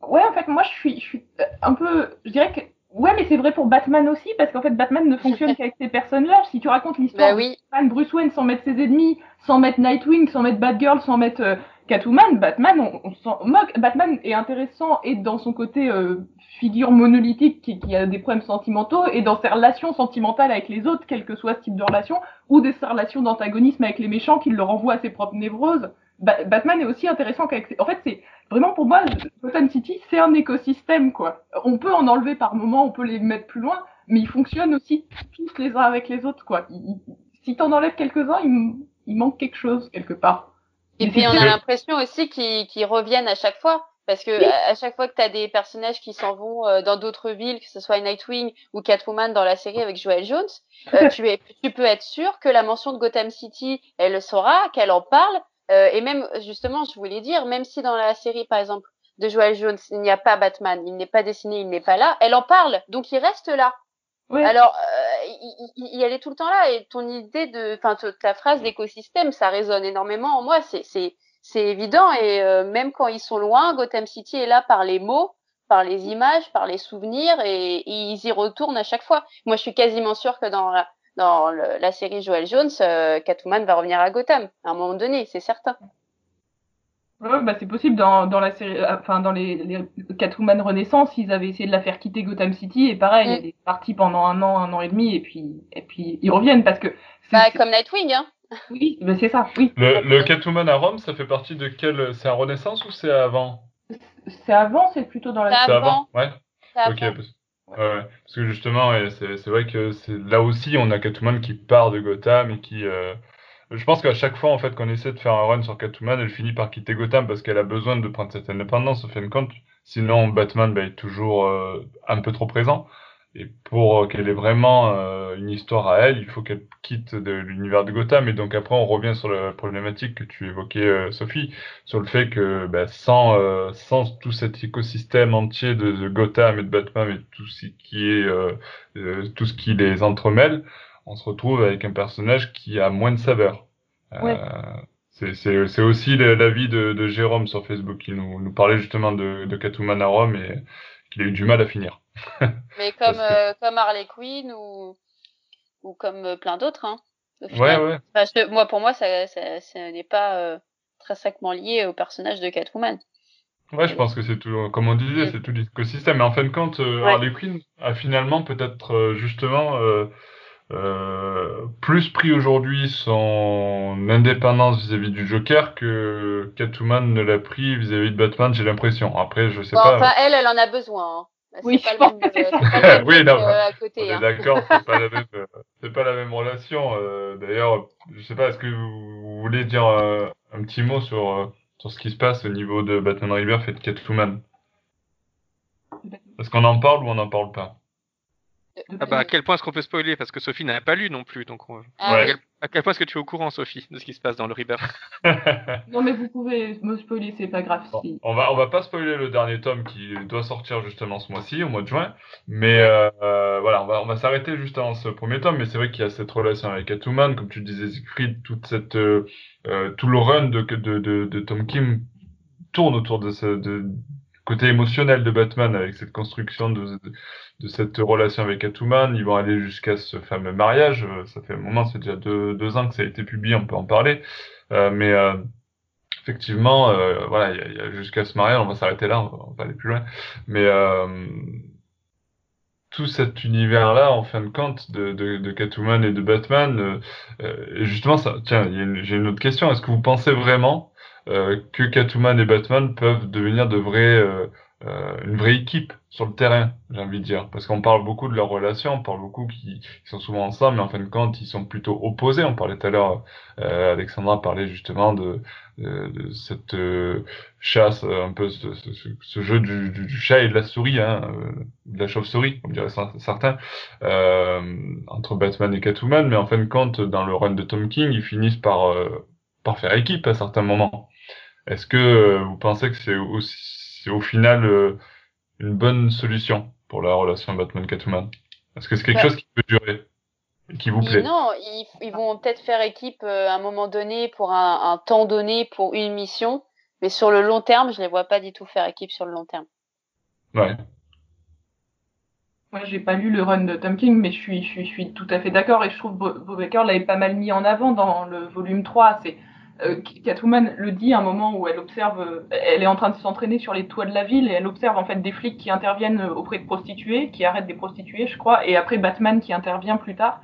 Ouais, en fait, moi, je suis, je suis un peu, je dirais que Ouais, mais c'est vrai pour Batman aussi, parce qu'en fait, Batman ne fonctionne <laughs> qu'avec ces personnes-là. Si tu racontes l'histoire bah oui. de Batman, Bruce Wayne sans mettre ses ennemis, sans mettre Nightwing, sans mettre Batgirl, sans mettre Catwoman, Batman, on, on s'en moque. Batman est intéressant et dans son côté euh, figure monolithique qui, qui, a des problèmes sentimentaux et dans ses relations sentimentales avec les autres, quel que soit ce type de relation, ou des relations d'antagonisme avec les méchants qui le renvoient à ses propres névroses. Batman est aussi intéressant qu'avec... En fait, c'est vraiment pour moi, Gotham City, c'est un écosystème, quoi. On peut en enlever par moment, on peut les mettre plus loin, mais ils fonctionnent aussi tous les uns avec les autres, quoi. Si t'en enlèves quelques-uns, il, il manque quelque chose, quelque part. Et, puis on a l'impression aussi qu'ils reviennent à chaque fois. Parce que à chaque fois que tu as des personnages qui s'en vont euh, dans d'autres villes, que ce soit Nightwing ou Catwoman dans la série avec Joel Jones, euh, tu, es, tu peux être sûr que la mention de Gotham City, elle le saura, qu'elle en parle. Euh, et même, justement, je voulais dire, même si dans la série, par exemple, de Joel Jones, il n'y a pas Batman, il n'est pas dessiné, il n'est pas là, elle en parle. Donc il reste là. Oui. Alors, euh, il, il, elle est tout le temps là. Et ton idée de, enfin, ta phrase d'écosystème, ça résonne énormément en moi. C'est, c'est, c'est évident. Et euh, même quand ils sont loin, Gotham City est là par les mots, par les images, par les souvenirs, et, et ils y retournent à chaque fois. Moi, je suis quasiment sûre que dans la, dans le, la série Joel Jones, euh, Catwoman va revenir à Gotham à un moment donné, c'est certain. Ouais, bah c'est possible dans, dans la série, euh, enfin dans les, les, Catwoman Renaissance, ils avaient essayé de la faire quitter Gotham City et pareil, mm. elle est partie pendant un an, un an et demi et puis et puis ils reviennent parce que. Bah comme Nightwing, hein. Oui, bah c'est ça, oui. Le, le, Catwoman à Rome, ça fait partie de quel C'est à Renaissance ou c'est avant? C'est avant, c'est plutôt dans la. C'est avant. Ouais. Ok. Avant. Ouais, parce que justement, c'est vrai que là aussi on a Catwoman qui part de Gotham et qui euh, je pense qu'à chaque fois, en fait, qu'on essaie de faire un run sur Catwoman, elle finit par quitter Gotham parce qu'elle a besoin de prendre cette indépendance, au fin de compte. Sinon, Batman bah, est toujours euh, un peu trop présent. Et pour euh, qu'elle ait vraiment euh, une histoire à elle, il faut qu'elle quitte de l'univers de Gotham. Et donc après, on revient sur la problématique que tu évoquais, euh, Sophie, sur le fait que bah, sans, euh, sans tout cet écosystème entier de, de, Gotham et de Batman et tout ce qui est tout ce qui les entremêle, on se retrouve avec un personnage qui a moins de saveur. Ouais. c'est aussi l'avis de, de Jérôme sur Facebook qui nous, nous parlait justement de, de Catwoman à Rome et qu'il a eu du mal à finir. <laughs> Mais comme, euh, comme Harley Quinn ou, ou comme euh, plein d'autres. Hein, ouais, ouais. Que moi, pour moi, ça, ça, ça n'est pas euh, très sacrement lié au personnage de Catwoman. Ouais, je pense que c'est tout, comme on disait, c'est tout l'écosystème. Mais en fin de compte, euh, Harley Quinn a finalement peut-être euh, justement euh, euh, plus pris aujourd'hui son indépendance vis-à-vis du Joker que Catwoman ne l'a pris vis-à-vis de Batman, j'ai l'impression. Après, je sais Bon, pas. enfin, elle, elle en a besoin. hein. Oui, c'est je pas le même, pense que euh, c'est pas <laughs> Oui, non, euh, à côté. Hein. d'accord, c'est pas la <laughs> même, euh, c'est pas la même relation. euh, D'ailleurs, je sais pas, est-ce que vous voulez dire euh, un petit mot sur euh, sur ce qui se passe au niveau de Batman Rebirth et de Catwoman? Est-ce qu'on en parle ou on n'en parle pas? Ah bah, à quel point est-ce qu'on peut spoiler? Parce que Sophie n'a pas lu non plus. Donc on- Ah Ouais. à, quel, à quel point est-ce que tu es au courant, Sophie, de ce qui se passe dans le Rebirth <laughs> Non, mais vous pouvez me spoiler, c'est pas grave. Bon, si- on va on va pas spoiler le dernier tome qui doit sortir justement ce mois-ci, au mois de juin. Mais euh, euh, voilà, on va on va s'arrêter juste avant ce premier tome. Mais c'est vrai qu'il y a cette relation avec Catwoman, comme tu le disais, Siegfried, toute cette euh, euh, tout le run de de de, de Tom Kim tourne autour de ce de, côté émotionnel de Batman avec cette construction de, de, cette relation avec Catwoman. Ils vont aller jusqu'à ce fameux mariage. Euh, Ça fait un moment, c'est déjà deux, deux ans que ça a été publié, on peut en parler. Euh, mais euh, effectivement, voilà, il y y a jusqu'à ce mariage, on va s'arrêter là, on va, on va aller plus loin. Mais tout cet univers-là, en fin de compte, de, de, Catwoman et de Batman, euh, euh, justement, ça, tiens, j'ai une autre question. Est-ce que vous pensez vraiment euh, que Catwoman et Batman peuvent devenir de vrais, euh, une vraie équipe sur le terrain, j'ai envie de dire. Parce qu'on parle beaucoup de leur relation, on parle beaucoup qu'ils ils sont souvent ensemble, mais en fin de compte, ils sont plutôt opposés. On parlait tout à l'heure, euh, Alexandra parlait justement de, cette euh, chasse, un peu ce, jeu du, chat et de la souris, hein, de la chauve-souris, comme diraient cer- certains, entre Batman et Catwoman. Mais en fin de compte, dans le run de Tom King, ils finissent par, faire équipe à certains moments. Est-ce que vous pensez que c'est aussi, c'est au final euh, une bonne solution pour la relation Batman-Catwoman Est-ce que c'est quelque chose qui peut durer qui vous Ils- plaît non, ils, ils vont peut-être faire équipe euh, à un moment donné pour un, un temps donné pour une mission, mais sur le long terme, je les vois pas du tout faire équipe sur le long terme. Ouais. Moi, j'ai pas lu le run de Tom King, mais je suis, je suis, je suis tout à fait d'accord et je trouve que Bob Baker l'avait pas mal mis en avant dans le volume 3. C'est euh, Catwoman le dit à un moment où elle observe, euh, elle est en train de s'entraîner sur les toits de la ville et elle observe en fait des flics qui interviennent euh, auprès de prostituées, qui arrêtent des prostituées, je crois, et après Batman qui intervient plus tard,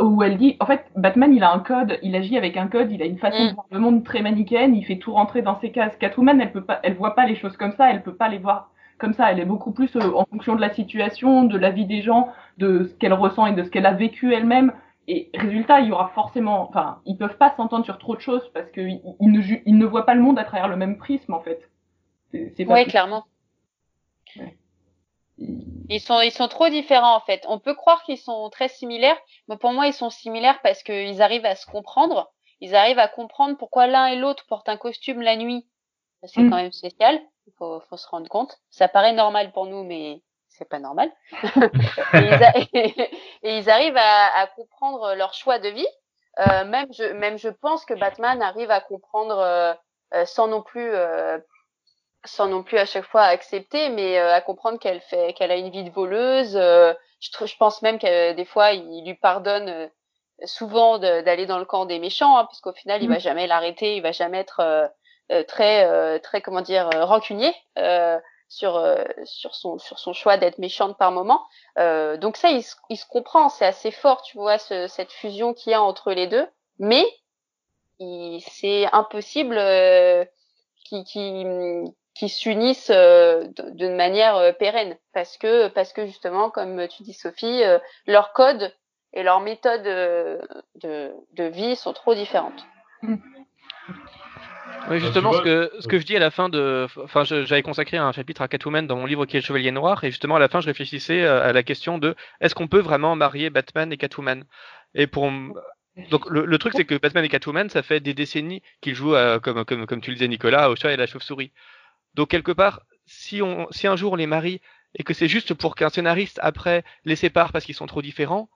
où elle dit, en fait, Batman il a un code, il agit avec un code, il a une façon Mm. de voir le monde très manichéenne, il fait tout rentrer dans ses cases. Catwoman, elle peut pas, elle voit pas les choses comme ça, elle peut pas les voir comme ça, elle est beaucoup plus euh, en fonction de la situation, de la vie des gens, de ce qu'elle ressent et de ce qu'elle a vécu elle-même. Et résultat, il y aura forcément, enfin, ils peuvent pas s'entendre sur trop de choses parce qu'ils ils ne, ju- ils ne voient pas le monde à travers le même prisme en fait. C'est Oui, clairement. Ils- Ils sont, ils sont trop différents en fait. On peut croire qu'ils sont très similaires, mais pour moi ils sont similaires parce qu'ils arrivent à se comprendre. Ils arrivent à comprendre pourquoi l'un et l'autre portent un costume la nuit. C'est Mm. quand même spécial. Il faut, faut se rendre compte. Ça paraît normal pour nous, mais c'est pas normal. <laughs> et, ils a- <laughs> et ils arrivent à, à comprendre leur choix de vie. Euh, même, je, même je pense que Batman arrive à comprendre euh, euh, sans non plus euh, sans non plus à chaque fois accepter, mais euh, à comprendre qu'elle fait, qu'elle a une vie de voleuse. euh, je, je pense même que des fois, il lui pardonne souvent d'aller dans le camp des méchants, hein, parce qu'au final, il Mhm. va jamais l'arrêter, il va jamais être très, euh, très comment dire, rancunier euh, sur euh, sur son sur son choix d'être méchante par moment. Euh, donc ça, il se, il se comprend, c'est assez fort, tu vois, ce- cette fusion qu'il y a entre les deux, mais c'est impossible euh, qui qui s'unissent euh, d'une manière euh, pérenne parce que parce que justement comme tu dis Sophie euh, leur code et leurs méthodes euh, de, de vie sont trop différentes. Oui, justement, ce que, ce que je dis à la fin de. Enfin, j'avais consacré un chapitre à Catwoman dans mon livre qui est le Chevalier Noir, et justement, à la fin, je réfléchissais euh, à la question de est-ce qu'on peut vraiment marier Batman et Catwoman? Et pour. Donc, le, le truc, c'est que Batman et Catwoman, ça fait des décennies qu'ils jouent, euh, comme, comme, comme tu le disais, Nicolas, au chat et à la chauve-souris. Donc, quelque part, si, on, si un jour on les marie et que c'est juste pour qu'un scénariste, après, les sépare parce qu'ils sont trop différents,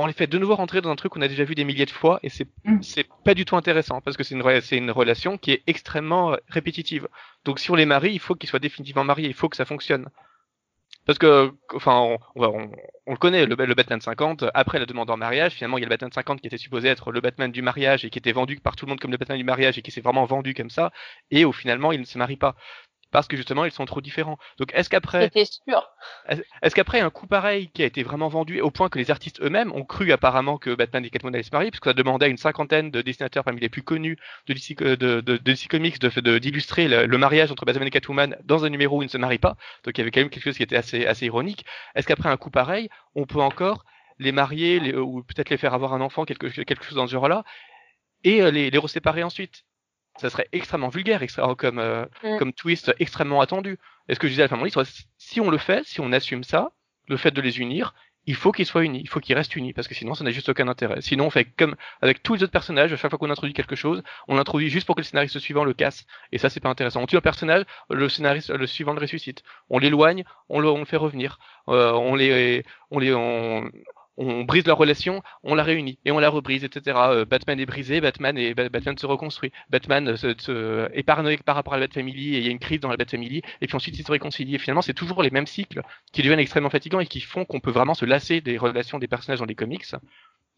on les fait de nouveau rentrer dans un truc qu'on a déjà vu des milliers de fois et c'est Mm. c'est pas du tout intéressant parce que c'est une re- c'est une relation qui est extrêmement euh, répétitive. Donc si on les marie, il faut qu'ils soient définitivement mariés, il faut que ça fonctionne. Parce que, enfin, on, le connaît, le, le Batman 50, après la demande en mariage, finalement, il y a le Batman 50 qui était supposé être le Batman du mariage et qui était vendu par tout le monde comme le Batman du mariage et qui s'est vraiment vendu comme ça, et au finalement, il ne se marie pas. Parce que justement, ils sont trop différents. Donc, est-ce qu'après, C'était sûr. est-ce est-ce qu'après un coup pareil qui a été vraiment vendu au point que les artistes eux-mêmes ont cru apparemment que Batman et Catwoman allaient se marier, puisque ça demandait à une cinquantaine de dessinateurs parmi les plus connus de DC, de, de, de DC Comics d'illustrer le, le mariage entre Batman et Catwoman dans un numéro où ils ne se marient pas. Donc il y avait quand même quelque chose qui était assez, assez ironique. Est-ce qu'après un coup pareil, on peut encore les marier les- ou peut-être les faire avoir un enfant, quelque, quelque chose dans ce genre-là, et euh, les, les reséparer ensuite? Ça serait extrêmement vulgaire, extra- comme, euh, Mm. comme twist extrêmement attendu. Et ce que je disais à la fin de mon livre, si on le fait, si on assume ça, le fait de les unir, il faut qu'ils soient unis, il faut qu'ils restent unis, parce que sinon ça n'a juste aucun intérêt. Sinon on fait comme avec tous les autres personnages, à chaque fois qu'on introduit quelque chose, on l'introduit juste pour que le scénariste suivant le casse. Et ça c'est pas intéressant. On tue un personnage, le scénariste, le suivant le ressuscite. On l'éloigne, on le, on le fait revenir. Euh, on les, on les, on, on brise leur relation, on la réunit et on la rebrise, etc. Euh, Batman est brisé, Batman et Ba- Batman se reconstruit. Batman euh, se, se- est paranoïaque par rapport à la Bat Family et il y a une crise dans la Bat Family et puis ensuite ils se réconcilient. Et finalement, c'est toujours les mêmes cycles qui deviennent extrêmement fatigants et qui font qu'on peut vraiment se lasser des relations des personnages dans les comics.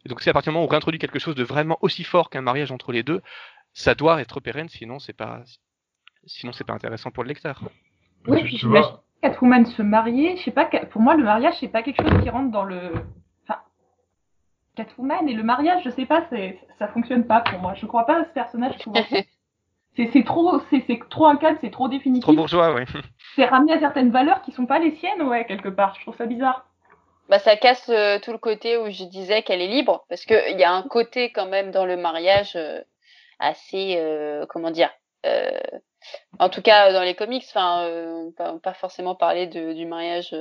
Et donc, si à partir du moment où on réintroduit quelque chose de vraiment aussi fort qu'un mariage entre les deux, ça doit être pérenne, sinon c'est pas, sinon c'est pas intéressant pour le lecteur. Oui, puis vois, Catwoman se marier, je sais pas, pour moi le mariage c'est pas quelque chose qui rentre dans le. Catwoman et le mariage, je sais pas, c'est ça fonctionne pas pour moi. Je crois pas à ce personnage. <laughs> C'est trop, c'est trop un cadre, c'est trop définitif. Trop bourgeois, oui. <laughs> C'est ramener à certaines valeurs qui sont pas les siennes, ouais, quelque part. Je trouve ça bizarre. Bah, ça casse euh, tout le côté où je disais qu'elle est libre, parce que il y a un côté quand même dans le mariage euh, assez, euh, comment dire, euh, en tout cas dans les comics, enfin, euh, pas, pas forcément parler de, du mariage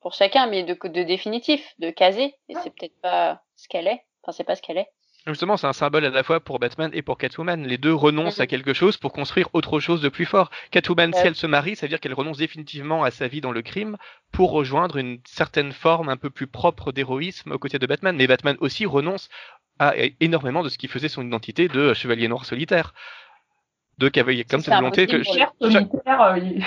pour chacun, mais de, de définitif, de casé, et c'est peut-être pas ce qu'elle est. Enfin, c'est pas ce qu'elle est. Justement, c'est un symbole à la fois pour Batman et pour Catwoman. Les deux renoncent à quelque chose pour construire autre chose de plus fort. Catwoman, si Ouais. elle se marie, ça veut dire qu'elle renonce définitivement à sa vie dans le crime pour rejoindre une certaine forme un peu plus propre d'héroïsme aux côtés de Batman. Mais Batman aussi renonce à énormément de ce qui faisait son identité de chevalier noir solitaire. De cavalier, comme cette volonté que solitaire, euh, il...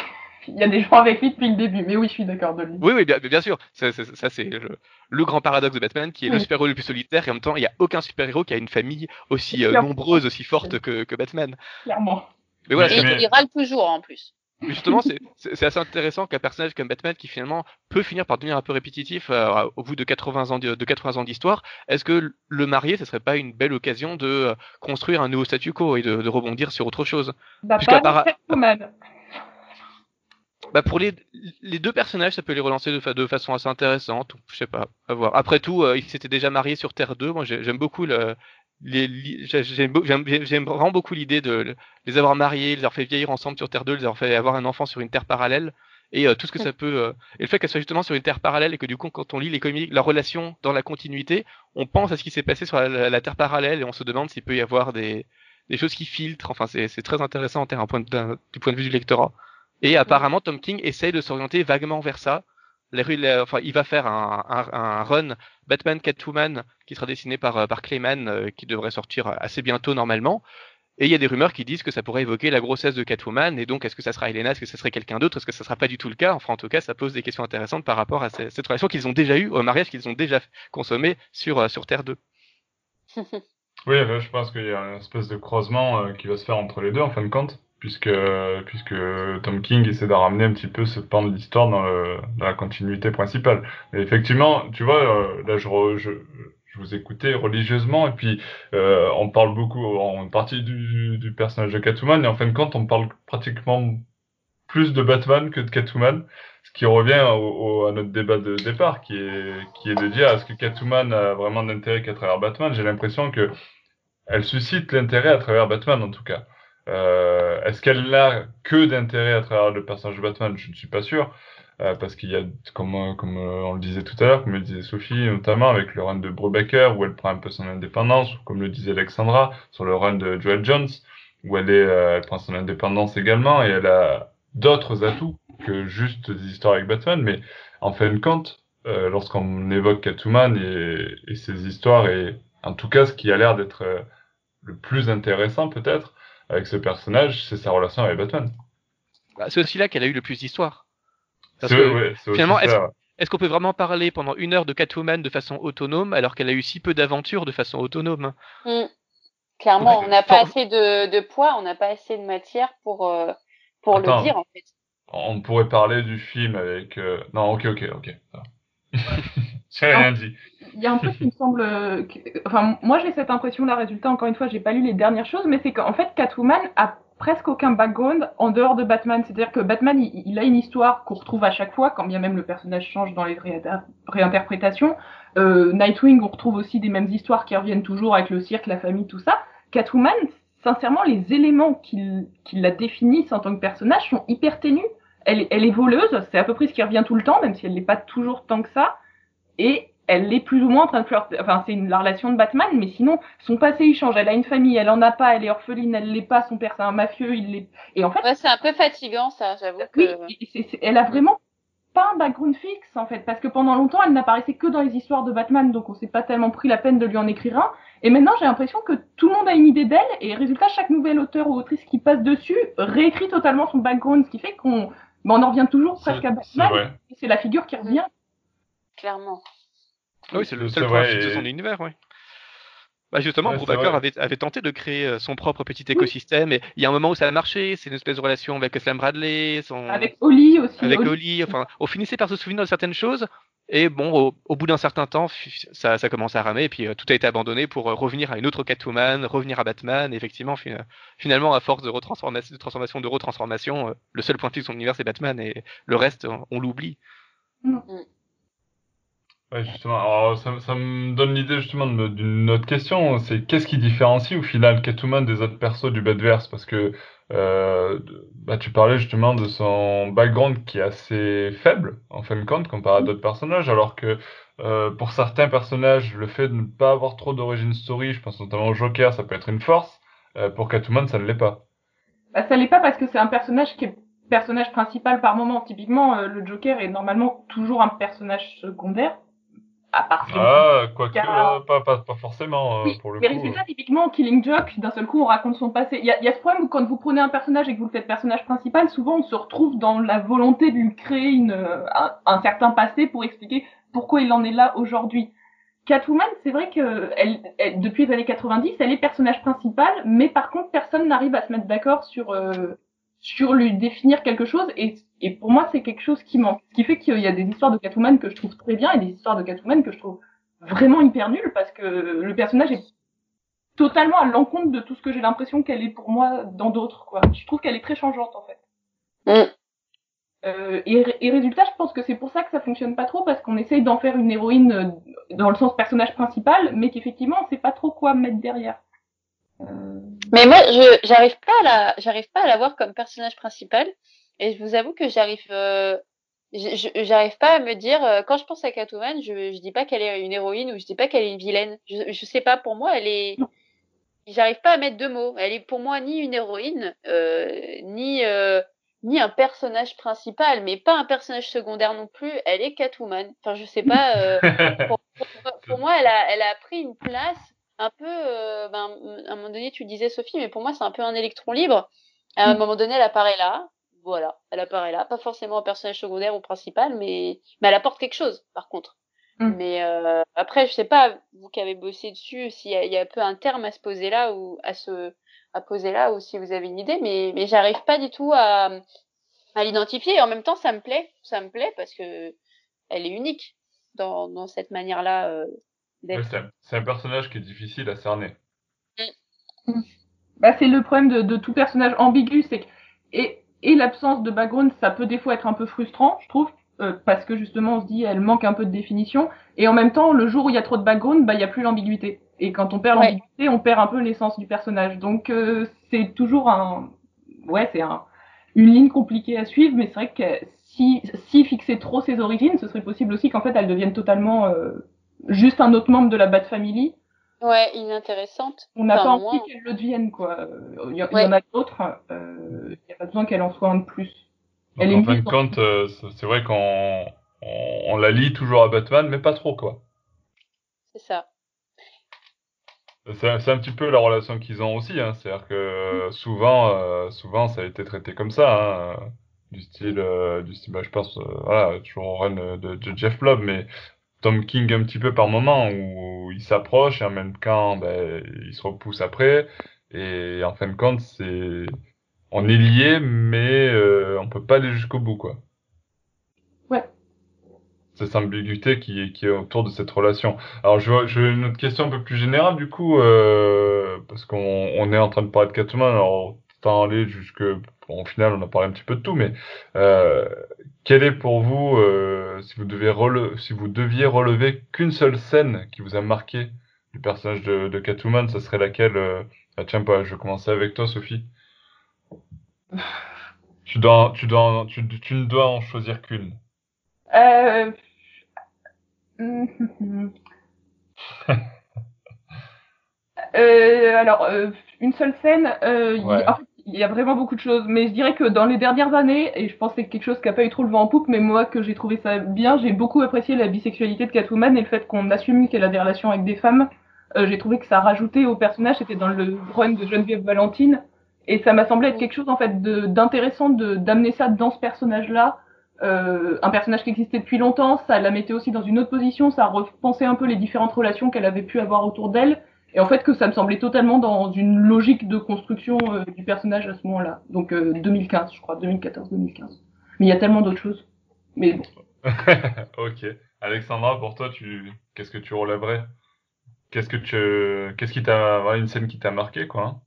il y a des gens avec lui depuis le début, mais oui, je suis d'accord de lui. Oui, oui, bien, bien sûr. Ça, ça, ça, c'est le, le grand paradoxe de Batman, qui est le super-héros le plus solitaire, et en même temps, il n'y a aucun super-héros qui a une famille aussi euh, nombreuse, aussi forte que, que Batman. Clairement. Mais voilà, et il râle toujours en plus. mais justement, c'est- assez intéressant qu'un personnage comme Batman, qui finalement peut finir par devenir un peu répétitif euh, au bout de 80 ans de, de 80 ans d'histoire, est-ce que le marier, ce serait pas une belle occasion de euh, construire un nouveau statu quo et de, de rebondir sur autre chose? Bah, pas Catwoman. Bah pour les, les deux personnages, ça peut les relancer de, fa- de façon assez intéressante. ou Je sais pas, à voir. Après tout, euh, ils s'étaient déjà mariés sur Terre 2. Moi, j'ai- j'aime beaucoup le, j'aime vraiment beaucoup l'idée de le- les avoir mariés, les avoir fait vieillir ensemble sur Terre 2, les avoir fait avoir un enfant sur une Terre parallèle. Et euh, tout ce que ça peut, euh, et le fait qu'elle soit justement sur une Terre parallèle et que du coup, quand on lit les comics, leur relation dans la continuité, on pense à ce qui s'est passé sur la, la- la Terre parallèle et on se demande s'il peut y avoir des, des choses qui filtrent. Enfin, c'est c'est très intéressant en termes un point de- d'un- du point de vue du lectorat. Et apparemment, Tom King essaye de s'orienter vaguement vers ça. Les rues- les- enfin, il va faire un, un, un run Batman Catwoman qui sera dessiné par, euh, par Clayman, euh, qui devrait sortir assez bientôt normalement. Et il y a des rumeurs qui disent que ça pourrait évoquer la grossesse de Catwoman, et donc est-ce que ça sera Elena, est-ce que ça serait quelqu'un d'autre, est-ce que ça sera pas du tout le cas? Enfin, en tout cas, ça pose des questions intéressantes par rapport à cette relation qu'ils ont déjà eue, au mariage qu'ils ont déjà consommé sur, euh, sur Terre 2. <laughs> Oui, je pense qu'il y a une espèce de croisement euh, qui va se faire entre les deux en fin de compte, puisque, puisque Tom King essaie de ramener un petit peu ce pan de l'histoire dans, dans la continuité principale. Mais effectivement, tu vois, euh, là je, re- je, je vous écoutais religieusement, et puis euh, on parle beaucoup en partie du, du personnage de Catwoman, et en fin de compte, on parle pratiquement plus de Batman que de Catwoman. Ce qui revient au, au- à notre débat de départ, qui est, qui est de dire est-ce que Catwoman a vraiment d'intérêt qu'à travers Batman? J'ai l'impression que elle suscite l'intérêt à travers Batman en tout cas. Euh, Est-ce qu'elle n'a que d'intérêt à travers le personnage de Batman? Je ne suis pas sûr. Euh, parce qu'il y a, comme, euh, comme euh, on le disait tout à l'heure, comme le disait Sophie, notamment avec le run de Brubaker, où elle prend un peu son indépendance, ou comme le disait Alexandra, sur le run de Joel Jones, où elle, est, euh, elle prend son indépendance également, et elle a d'autres atouts que juste des histoires avec Batman, mais en fin de compte, lorsqu'on évoque Catwoman et, et, ses histoires, et en tout cas ce qui a l'air d'être le plus intéressant peut-être avec ce personnage, c'est sa relation avec Batman. Bah, c'est aussi là qu'elle a eu le plus d'histoire. Parce que ouais, finalement, est-ce est qu'on peut vraiment parler pendant une heure de Catwoman de façon autonome alors qu'elle a eu si peu d'aventures de façon autonome? Mmh. Clairement, on n'a pas assez de, de, poids, on n'a pas assez de matière pour, euh, pour Attends, le dire en fait. On pourrait parler du film avec. Euh... Non, ok, ok, ok. <laughs> J'ai rien dit. Il y a un truc qui me semble. Que... Enfin, moi j'ai cette impression là, résultat, encore une fois, j'ai pas lu les dernières choses, mais c'est qu'en fait, Catwoman a presque aucun background en dehors de Batman. C'est-à-dire que Batman, il, il, a une histoire qu'on retrouve à chaque fois, quand bien même le personnage change dans les réinter réinterprétations. Euh, Nightwing, on retrouve aussi des mêmes histoires qui reviennent toujours avec le cirque, la famille, tout ça. Catwoman, sincèrement, les éléments qui, qui la définissent en tant que personnage sont hyper ténus. Elle, elle est voleuse, c'est à peu près ce qui revient tout le temps, même si elle n'est pas toujours tant que ça. Et elle est plus ou moins en train de flirter. Enfin, c'est la relation de Batman, mais sinon, son passé, il change. Elle a une famille, elle en a pas, elle est orpheline, elle l'est pas, son père, c'est un mafieux, il l'est. Et en fait. Ouais, c'est un peu fatigant, ça, j'avoue. Que... Oui, c est, c est, elle a vraiment pas un background fixe, en fait, parce que pendant longtemps, elle n'apparaissait que dans les histoires de Batman, donc on s'est pas tellement pris la peine de lui en écrire un. Et maintenant, j'ai l'impression que tout le monde a une idée d'elle, et résultat, chaque nouvel auteur ou autrice qui passe dessus réécrit totalement son background, ce qui fait qu'on ben, on en revient toujours presque à Batman. C'est la figure qui revient. Clairement. Oui, c'est le seul point fixe de son univers, oui. Bah justement, ouais, Brubaker avait, avait, tenté de créer son propre petit écosystème, et il y a un moment où ça a marché, c'est une espèce de relation avec Slam Bradley, son... avec Oli aussi. Avec Oli, enfin, on finissait par se souvenir de certaines choses, et bon, au, au bout d'un certain temps, ça, ça commence à ramer, et puis euh, tout a été abandonné pour euh, revenir à une autre Catwoman, revenir à Batman, et effectivement, finalement, à force de, retransformation, de transformation, de retransformation, euh, le seul point fixe de son univers, c'est Batman, et le reste, on, on l'oublie. Mm. Ouais, justement. Alors, ça, ça me donne l'idée justement d'une autre question. C'est qu'est-ce qui différencie au final Catwoman des autres persos du Batverse Parce que euh, bah, tu parlais justement de son background qui est assez faible en fin de compte comparé à d'autres personnages, alors que euh, pour certains personnages, le fait de ne pas avoir trop d'origine story, je pense notamment au Joker, ça peut être une force. Euh, pour Catwoman, ça ne l'est pas. Bah, ça l'est pas parce que c'est un personnage qui est personnage principal par moment. Typiquement, euh, le Joker est normalement toujours un personnage secondaire à ah, quoique, car... pas, pas, pas forcément, oui, pour le mais coup. Mais résultat, typiquement, Killing Joke, d'un seul coup, on raconte son passé. Il y a, y a ce problème où quand vous prenez un personnage et que vous le faites personnage principal, souvent on se retrouve dans la volonté de lui créer une, un, un certain passé pour expliquer pourquoi il en est là aujourd'hui. Catwoman, c'est vrai que elle, elle, depuis les années 90, elle est personnage principal, mais par contre, personne n'arrive à se mettre d'accord sur euh, sur lui définir quelque chose et, et pour moi c'est quelque chose qui manque. Ce qui fait qu'il y a des histoires de Catwoman que je trouve très bien et des histoires de Catwoman que je trouve vraiment hyper nulles parce que le personnage est totalement à l'encontre de tout ce que j'ai l'impression qu'elle est pour moi dans d'autres quoi. Je trouve qu'elle est très changeante en fait. Mm. Euh, et, et, résultat, je pense que c'est pour ça que ça fonctionne pas trop parce qu'on essaye d'en faire une héroïne dans le sens personnage principal, mais qu'effectivement on sait pas trop quoi mettre derrière. Euh... Mais moi, je j'arrive pas à la j'arrive pas à la voir comme personnage principal et je vous avoue que j'arrive euh, j'arrive pas à me dire euh, quand je pense à Catwoman, je je dis pas qu'elle est une héroïne ou je dis pas qu'elle est une vilaine. Je je sais pas pour moi, elle est j'arrive pas à mettre deux mots. Elle est pour moi ni une héroïne euh, ni euh, ni un personnage principal, mais pas un personnage secondaire non plus. Elle est Catwoman. Enfin, je sais pas. Euh, <laughs> pour, pour, pour, moi, elle a, elle a pris une place un peu. Euh, ben, à un moment donné, tu disais Sophie, mais pour moi, c'est un peu un électron libre. À un moment donné, elle apparaît là. Voilà, elle apparaît là. Pas forcément un personnage secondaire ou principal, mais, mais elle apporte quelque chose, par contre. Mm. Mais euh, après, je sais pas, vous qui avez bossé dessus, s'il y, a, il y a un peu un terme à se poser là ou à se à poser là ou si vous avez une idée, mais, mais j'arrive pas du tout à, à l'identifier. Et en même temps, ça me plaît, ça me plaît parce que elle est unique dans, dans cette manière-là euh, c'est un, un, personnage qui est difficile à cerner. Mm. Bah, c'est le problème de, de, tout personnage ambigu, c'est que et, et l'absence de background, ça peut des fois être un peu frustrant, je trouve, euh, parce que justement on se dit elle manque un peu de définition. Et en même temps, le jour où il y a trop de background, bah il y a plus l'ambiguïté. Et quand on perd l'ambiguïté, ouais. on perd un peu l'essence du personnage. Donc euh, c'est toujours un, ouais, c'est un, une ligne compliquée à suivre, mais c'est vrai que si, si fixer trop ses origines, ce serait possible aussi qu'en fait elle devienne totalement euh, juste un autre membre de la Bat Family. Ouais, inintéressante. On n'a enfin, pas envie qu'elle le devienne, quoi. Il y, ouais. y en a d'autres, il n'y a pas besoin qu'elle en soit un de plus. Donc, en fin de compte, euh, c'est vrai qu'on on, la lie toujours à Batman, mais pas trop, quoi. C'est ça. C'est un petit peu la relation qu'ils ont aussi, hein. c'est-à-dire que souvent, euh, souvent ça a été traité comme ça, hein. du style, euh, du style, bah, je pense, euh, voilà, toujours au run de, de, Jeff Blob, mais Tom King un petit peu par moment où il s'approche et en même temps, ben, il se repousse après, et en fin de compte, c'est, on est lié, mais on peut pas aller jusqu'au bout, quoi. Cette ambiguïté qui, qui est autour de cette relation. Alors, je j'ai une autre question un peu plus générale, du coup, euh, parce qu'on on est en train de parler de Catwoman, alors, tant aller jusque, bon, au final, on a parlé un petit peu de tout, mais euh, quel est pour vous, euh, si vous devez si vous deviez relever qu'une seule scène qui vous a marqué du personnage de, de Catwoman, ça serait laquelle euh, ah, Tiens, bah, je vais commencer avec toi, Sophie. <sighs> tu dois, tu dois, tu, tu ne dois en choisir qu'une. Euh, <laughs> Euh, alors, euh, une seule scène, euh, il, y a vraiment beaucoup de choses, mais je dirais que dans les dernières années, et je pense que c'est quelque chose qui n'a pas eu trop le vent en poupe, mais moi que j'ai trouvé ça bien, j'ai beaucoup apprécié la bisexualité de Catwoman et le fait qu'on assume qu'elle a des relations avec des femmes. j'ai trouvé que ça rajoutait au personnage, c'était dans le run de Geneviève Valentine, et ça m'a semblé être quelque chose en fait d'intéressant d'amener ça dans ce personnage-là, euh, un personnage qui existait depuis longtemps, ça la mettait aussi dans une autre position, ça repensait un peu les différentes relations qu'elle avait pu avoir autour d'elle, et en fait que ça me semblait totalement dans une logique de construction euh, du personnage à ce moment-là. Donc 2015, euh, je crois, 2014-2015. Mais il y a tellement d'autres choses. Mais bon. <laughs> ok. Alexandra, pour toi, tu qu'est-ce que tu relèverais? Qu'est-ce que tu qu'est-ce qui t'a une scène qui t'a marqué quoi hein?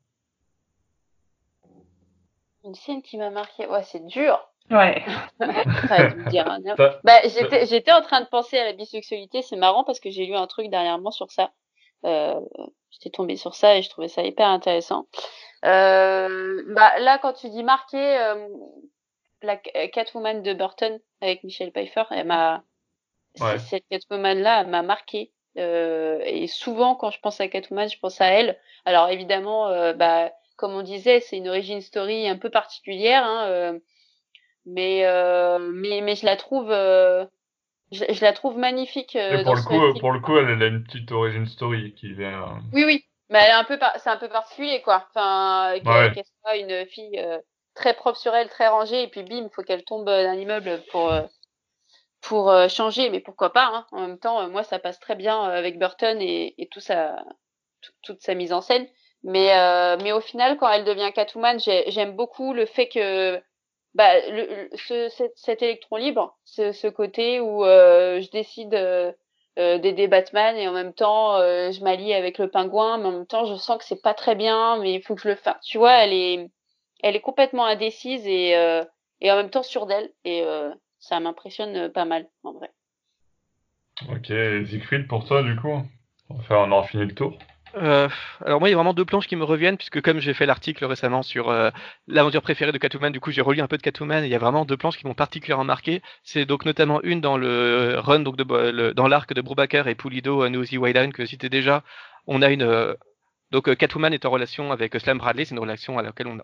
Une scène qui m'a marqué, ouais, c'est dur. Ouais. <laughs> dire, hein, bah, j'étais, j'étais en train de penser à la bisexualité. C'est marrant parce que j'ai lu un truc dernièrement sur ça. Euh, j'étais tombée sur ça et je trouvais ça hyper intéressant. Euh, bah, là, quand tu dis marqué, euh, la Catwoman de Burton avec Michelle Pfeiffer, elle m'a, cette Catwoman-là, m'a marqué. Euh, et souvent, quand je pense à Catwoman, je pense à elle. Alors évidemment, euh, bah, comme on disait, c'est une origin story un peu particulière. Hein, mais euh, mais mais je la trouve euh, je, je, la trouve magnifique euh, pour le coup pour le coup elle, a une petite origin story qui vient oui oui mais elle est un peu c'est un peu particulier quoi. Enfin qu'elle soit une fille très propre sur elle très rangée et puis bim faut qu'elle tombe d'un immeuble pour pour changer. Mais pourquoi pas hein. en même temps moi ça passe très bien avec Burton et, et tout sa toute sa mise en scène. Mais mais au final quand elle devient Catwoman j'aime beaucoup le fait que bah, ce, cet, électron libre, ce, ce côté où euh, je décide euh, euh, d'aider Batman et en même temps je m'allie avec le pingouin, mais en même temps je sens que c'est pas très bien, mais il faut que je le fasse. Tu vois, elle est, elle est complètement indécise et, et en même temps sûre d'elle et ça m'impressionne pas mal en vrai. Ok, Siegfried pour toi du coup, faire, on aura fini le tour. Euh, alors moi, il y a vraiment deux planches qui me reviennent, puisque comme j'ai fait l'article récemment sur euh, l'aventure préférée de Catwoman, du coup j'ai relu un peu de Catwoman, et il y a vraiment deux planches qui m'ont particulièrement marqué. C'est donc notamment une dans le run, donc dans l'arc de Brubaker et Pulido Nosy Wildline que c'était déjà. On a une, euh, donc euh, Catwoman est en relation avec Slam Bradley, c'est une relation à laquelle on,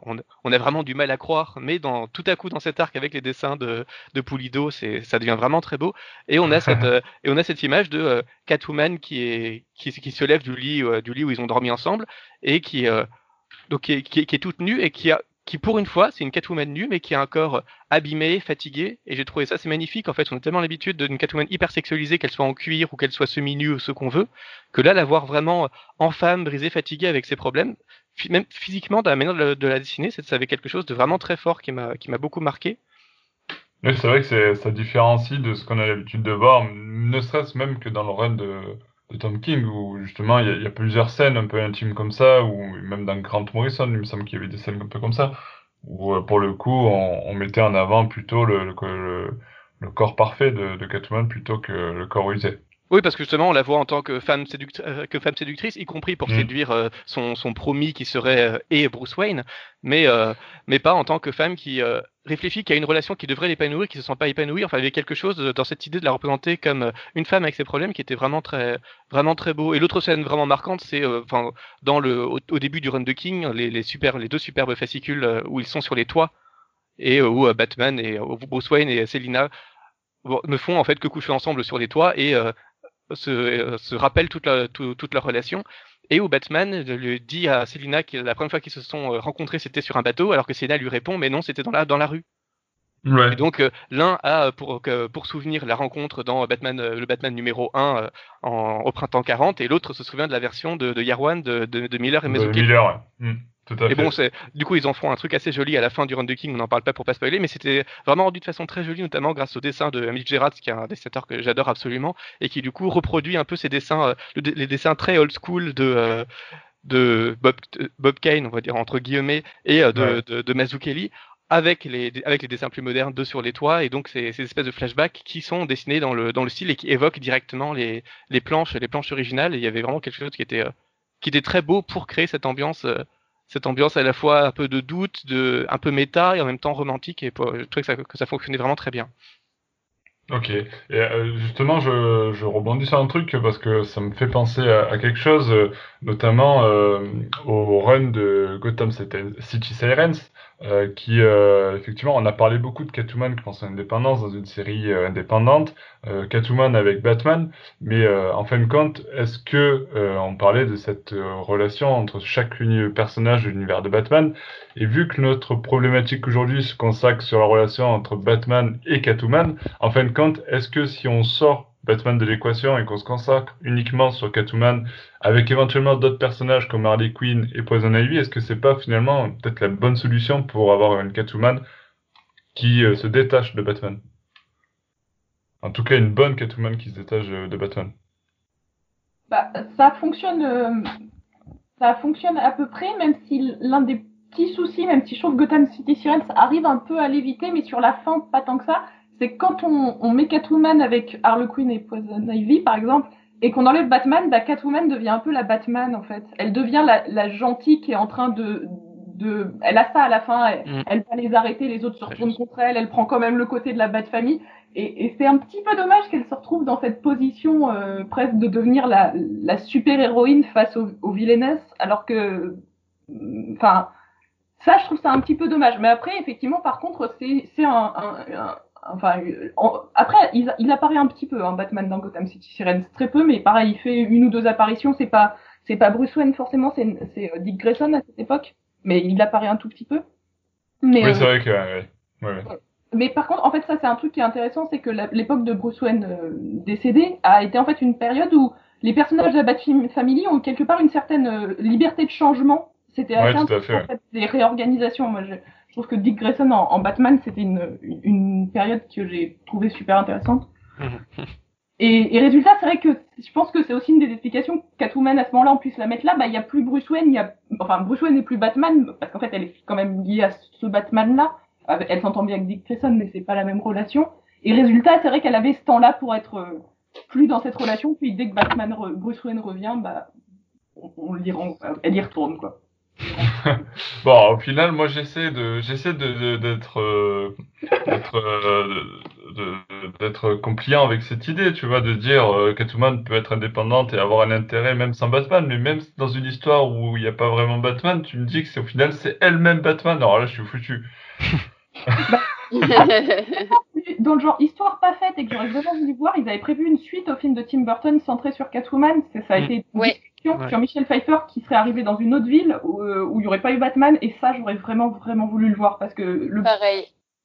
on, a vraiment du mal à croire, mais dans tout à coup dans cet arc avec les dessins de, de Pulido, c'est ça devient vraiment très beau. Et on a cette <laughs> euh, et on a cette image de euh, Catwoman qui est qui, qui, se lève du lit du lit où ils ont dormi ensemble et qui donc qui est, qui est, qui est toute nue et qui a qui pour une fois, c'est une Catwoman nue, mais qui a un corps abîmé, fatigué, et j'ai trouvé ça c'est magnifique. En fait, on a tellement l'habitude d'une Catwoman hyper sexualisée, qu'elle soit en cuir ou qu'elle soit semi-nue ou ce qu'on veut, que là, la voir vraiment en femme, brisée, fatiguée avec ses problèmes, même physiquement, dans la manière de la, dessiner, ça avait quelque chose de vraiment très fort qui m'a qui m'a beaucoup marqué. Oui, c'est vrai que ça différencie de ce qu'on a l'habitude de voir, ne serait-ce même que dans le run de, de Tom King, où justement il y, a, plusieurs scènes un peu intimes comme ça, ou même dans Grant Morrison, il me semble qu'il y avait des scènes un peu comme ça, où euh, pour le coup on, mettait en avant plutôt le, le, le, corps parfait de, de Catwoman plutôt que le corps usé. Oui, parce que justement, on la voit en tant que femme, euh, que femme séductrice, y compris pour mm. séduire euh, son, son, promis qui serait euh, et Bruce Wayne, mais, mais pas en tant que femme qui réfléchit qu'il y a une relation qui devrait l'épanouir, qui se sent pas épanouie. Enfin, il y avait quelque chose dans cette idée de la représenter comme une femme avec ses problèmes qui était vraiment très, vraiment très beau. Et l'autre scène vraiment marquante, c'est enfin dans le au, début du run de King, les, les, super, les deux superbes fascicules où ils sont sur les toits et où Batman et Bruce Wayne et Selina ne font en fait que coucher ensemble sur les toits et se, se rappellent toute, la, toute leur relation. Et où Batman lui dit à Selina que la première fois qu'ils se sont rencontrés, c'était sur un bateau, alors que Selina lui répond, mais non, c'était dans la, dans la rue. Et donc l'un a pour, pour souvenir la rencontre dans Batman, le Batman numéro 1 en, au printemps 40, et l'autre se souvient de la version de, de Yarwan de, de, Miller et. Miller, et bon, c'est du coup, ils en font un truc assez joli à la fin du Run de King. On n'en parle pas pour pas spoiler, mais c'était vraiment rendu de façon très jolie, notamment grâce au dessin de Mick Gerrard, qui est un dessinateur que j'adore absolument, et qui du coup reproduit un peu ces dessins, les dessins très old school de de Bob, Bob Kane, on va dire entre guillemets, et de, de, de Mazzucchelli, avec les, avec les dessins plus modernes de sur les toits et donc ces, ces espèces de flashbacks qui sont dessinés dans le, dans le style et qui évoquent directement les, les planches les planches originales et il y avait vraiment quelque chose qui était euh, qui était très beau pour créer cette ambiance euh, cette ambiance à la fois un peu de doute de un peu méta et en même temps romantique et je trouvais que ça, que ça fonctionnait vraiment très bien Ok. Et euh, justement, je, rebondis sur un truc parce que ça me fait penser à, quelque chose, notamment euh, au run de Gotham City Sirens, euh, qui euh, effectivement on a parlé beaucoup de Catwoman qui pense à l'indépendance dans une série euh, indépendante, Catwoman avec Batman, mais en fin de compte, est-ce que on parlait de cette relation entre chaque personnage de l'univers de Batman, et vu que notre problématique aujourd'hui se consacre sur la relation entre Batman et Catwoman, en fin de compte, est-ce que si on sort Batman de l'équation et qu'on se consacre uniquement sur Catwoman avec éventuellement d'autres personnages comme Harley Quinn et Poison Ivy, est-ce que c'est pas finalement peut-être la bonne solution pour avoir une Catwoman qui euh, se détache de Batman? En tout cas, une bonne Catwoman qui se détache de Batman. Bah, ça fonctionne, euh, ça fonctionne à peu près, même si l'un des petits soucis, même si je trouve Gotham City Sirens arrive un peu à l'éviter, mais sur la fin, pas tant que ça c'est quand on, on, met Catwoman avec Harley Quinn et Poison Ivy, par exemple, et qu'on enlève Batman, bah, Catwoman devient un peu la Batman, en fait. Elle devient la, la gentille qui est en train de, de... Elle a ça à la fin, elle, mm. elle va les arrêter, les autres se retournent contre elle, elle prend quand même le côté de la Bat-famille. Et, et c'est un petit peu dommage qu'elle se retrouve dans cette position euh, presque de devenir la, la super-héroïne face aux, aux alors que... Enfin... Ça, je trouve ça un petit peu dommage. Mais après, effectivement, par contre, c'est un, un, Enfin, après, il, apparaît un petit peu, hein, Batman dans Gotham City Sirens, très peu, mais pareil, il fait une ou deux apparitions. C'est pas, c'est pas Bruce Wayne forcément, c'est, c'est euh, Dick Grayson à cette époque, mais il apparaît un tout petit peu. Mais, oui, c'est vrai que. Ouais, ouais. Mais par contre, en fait, ça c'est un truc qui est intéressant, c'est que l'époque de Bruce Wayne euh, décédé a été en fait une période où les personnages de la Bat Family ont quelque part une certaine euh, liberté de changement. C'était assez intéressant, en fait, des réorganisations. Moi, trouve que Dick Grayson en, Batman, c'était une, une, période que j'ai trouvée super intéressante. <laughs> et, et, résultat, c'est vrai que je pense que c'est aussi une des explications Catwoman à ce moment-là, on puisse la mettre là. Bah, il y a plus Bruce Wayne, il y a, enfin, Bruce Wayne n'est plus Batman, parce qu'en fait, elle est quand même liée à ce Batman-là. Elle s'entend bien avec Dick Grayson, mais c'est pas la même relation. Et résultat, c'est vrai qu'elle avait ce temps-là pour être euh, plus dans cette relation. Puis dès que Batman, Bruce Wayne revient, bah, on, on, elle y retourne, quoi. <laughs> bon, au final, moi, j'essaie de, j'essaie de, d'être, euh, d'être, euh, d'être compliant avec cette idée, tu vois, de dire euh, Catwoman peut être indépendante et avoir un intérêt même sans Batman, mais même dans une histoire où il n'y a pas vraiment Batman, tu me dis que c'est au final c'est elle-même Batman. Alors là, je suis foutu. <laughs> <laughs> dans le genre histoire pas faite et que j'aurais vraiment voulu voir, ils avaient prévu une suite au film de Tim Burton centré sur Catwoman. Ça a mm. été sur Michel Pfeiffer qui serait arrivé dans une autre ville euh, où il n'y aurait pas eu Batman et ça j'aurais vraiment vraiment voulu le voir parce que le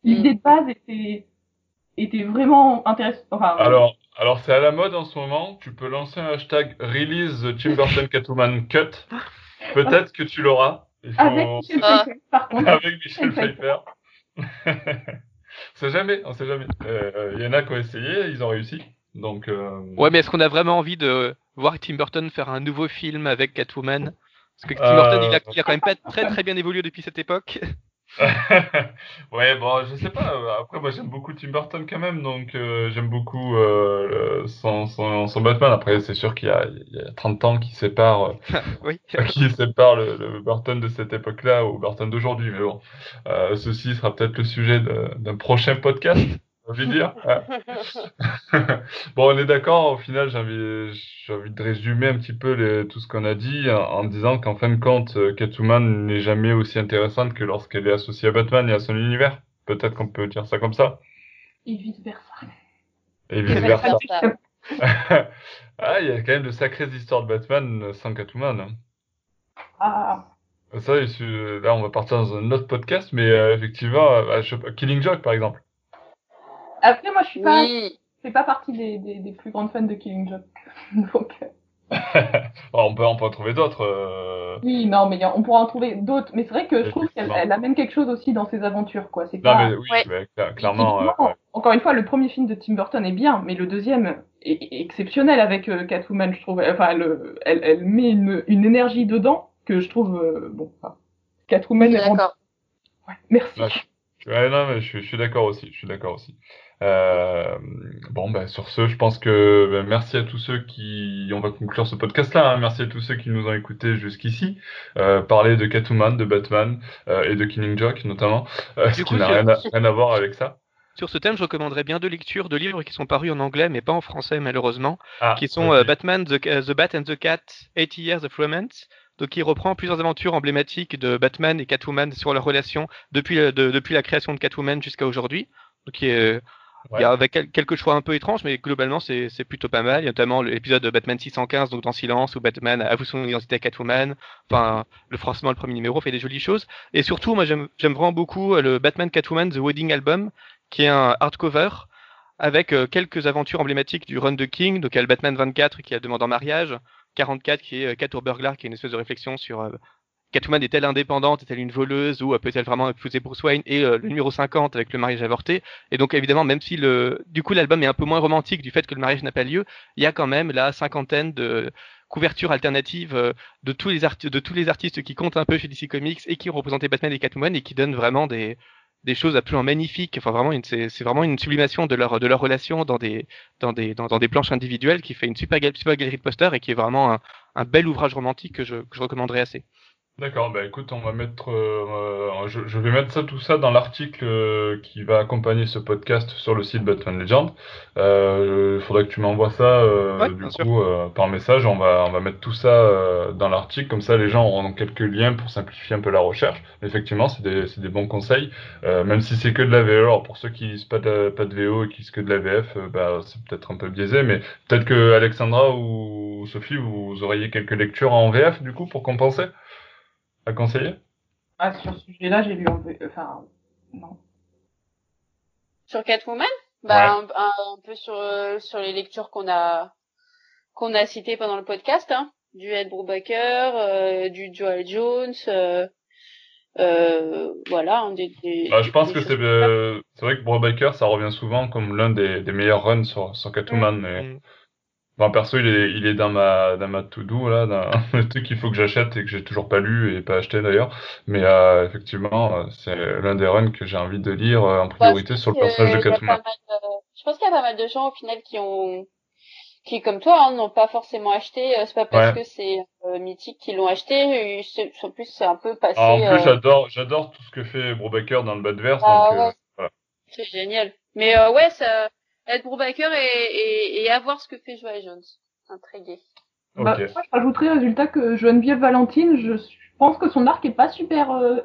l'idée de base était était vraiment intéressante. Enfin, alors alors c'est à la mode en ce moment. Tu peux lancer un hashtag release Tim Burton <laughs> Catwoman cut. Peut-être que tu l'auras. Avec Michel Pfeiffer, par contre. Avec Michel Pfeiffer. <laughs> on sait jamais, on sait jamais. Il euh, y en a qui ont essayé, ils ont réussi. Donc. Euh... Ouais, mais est-ce qu'on a vraiment envie de voir Tim Burton faire un nouveau film avec Catwoman? Parce que Tim Burton, il a, il a, quand même pas très très bien évolué depuis cette époque. <laughs> ouais, bon, je sais pas. Après, moi, j'aime beaucoup Tim Burton quand même, donc euh, j'aime beaucoup euh, son, son, son, Batman. Après, c'est sûr qu'il y, y, a 30 ans qui sépare, <laughs> oui. <laughs> qui sépare le, le, Burton de cette époque-là au Burton d'aujourd'hui. Mais bon, euh, ceci sera peut-être le sujet d'un prochain podcast envie de dire. <laughs> bon, on est d'accord. Au final, j'ai envie, j'ai envie de résumer un petit peu les, tout ce qu'on a dit en, disant qu'en fin de compte, euh, Catwoman n'est jamais aussi intéressante que lorsqu'elle est associée à Batman et à son univers. Peut-être qu'on peut dire ça comme ça. Et vice versa. Et vice versa. <laughs> ah, il y a quand même de sacrées histoires de Batman sans Catwoman. Ah. Ça, là, on va partir dans un autre podcast, mais euh, effectivement, euh, Killing Joke, par exemple. Après, moi, je suis pas, je fais pas partie des, des, des, plus grandes fans de Killing Joke. <laughs> Donc. Euh, <laughs> on, peut, on peut en trouver d'autres. Euh. Oui, non, mais on pourra en trouver d'autres. Mais c'est vrai que je trouve qu'elle amène quelque chose aussi dans ses aventures. Quoi. Non, mais oui, clairement. Euh, encore une fois, le premier film de Tim Burton est bien, mais le deuxième est exceptionnel avec euh, Catwoman, je trouve. Enfin, elle, elle, met une, une, énergie dedans que je trouve. bon, Catwoman est. D'accord. Ouais, merci. Ouais, non, mais je, je suis d'accord aussi. Je suis d'accord aussi. Euh, bon, ben, sur ce, je pense que ben, merci à tous ceux qui. On va conclure ce podcast-là. Hein. Merci à tous ceux qui nous ont écoutés jusqu'ici. Euh, parler de Catwoman, de Batman euh, et de Killing Joke notamment, ce qui n'a rien, rien, à voir avec ça. Sur ce thème, je recommanderais bien deux lectures de livres qui sont parus en anglais, mais pas en français malheureusement, ah, qui sont Batman, the, the, Bat and the Cat, 80 Years of Romance. Donc, qui reprend plusieurs aventures emblématiques de Batman et Catwoman sur leur relation depuis, de, depuis la création de Catwoman jusqu'à aujourd'hui. Donc, qui est il y a avec quelques choix un peu étranges, mais globalement c'est plutôt pas mal. Il y a notamment l'épisode de Batman 615, donc dans Silence, où Batman avoue son identité à Catwoman. Enfin, le forcément le premier numéro fait des jolies choses. Et surtout, moi j'aime vraiment beaucoup euh, le Batman Catwoman The Wedding Album, qui est un hardcover avec euh, quelques aventures emblématiques du run de King. Donc il y a le Batman 24 qui a demande en mariage, 44 qui est euh, Burglar, qui est une espèce de réflexion sur Catwoman est-elle indépendante, est-elle une voleuse ou peut-elle vraiment épouser Bruce Wayne et euh, le numéro 50 avec le mariage avorté? Et donc évidemment, même si du coup l'album est un peu moins romantique du fait que le mariage n'a pas lieu, il y a quand même la cinquantaine de couvertures alternatives euh, de tous les artistes qui comptent un peu chez DC Comics et qui ont représenté Batman et Catwoman et qui donnent vraiment des choses absolument magnifiques. Enfin, vraiment, c'est vraiment une sublimation de leur relation dans des planches individuelles qui fait une super, galerie de posters et qui est vraiment un, un bel ouvrage romantique que je, que je recommanderais assez. D'accord, bah écoute, on va mettre, euh, je, je, vais mettre ça tout ça dans l'article euh, qui va accompagner ce podcast sur le site Batman Legend. Euh, il faudrait que tu m'envoies ça euh, du coup par message. On va on va mettre tout ça dans l'article, comme ça les gens auront quelques liens pour simplifier un peu la recherche. effectivement, c'est des c'est des bons conseils, même si c'est que de la VO. Alors pour ceux qui lisent pas de pas de VO et qui lisent que de la VF, bah c'est peut-être un peu biaisé, mais peut-être que Alexandra ou Sophie vous auriez quelques lectures en VF du coup pour compenser? À conseiller Ah, sur ce sujet-là, j'ai lu en Enfin, non. Sur Catwoman? Bah, un, peu sur, euh, sur les lectures qu'on a, qu'on a citées pendant le podcast, hein. Du Ed Brubaker, euh, du Joel Jones, euh, euh voilà. Des, bah, je pense que c'est c'est vrai que Brubaker, ça revient souvent comme l'un des, des meilleurs runs sur, sur Catwoman, mais... Enfin, perso, il est, il est dans ma, dans ma to-do, là, dans <laughs> le truc qu'il faut que j'achète et que j'ai toujours pas lu et pas acheté d'ailleurs. Mais euh, effectivement, euh, c'est l'un des runs que j'ai envie de lire euh, en priorité sur le personnage de Catwoman. je pense qu'il y a pas mal de gens au final qui ont, qui comme toi, hein, n'ont pas forcément acheté. C'est pas parce que c'est mythique qu'ils l'ont acheté. En plus, c'est un peu passé. Ah, en plus, j'adore, j'adore tout ce que fait Brubaker dans le Badverse. Ah, donc, voilà. C'est génial. Mais ouais, ça Ed Brubaker et, et, à voir ce que fait Joël Jones. Très gay. Bah, moi, je rajouterais résultat que Geneviève Valentine, je pense que son arc est pas super. Euh,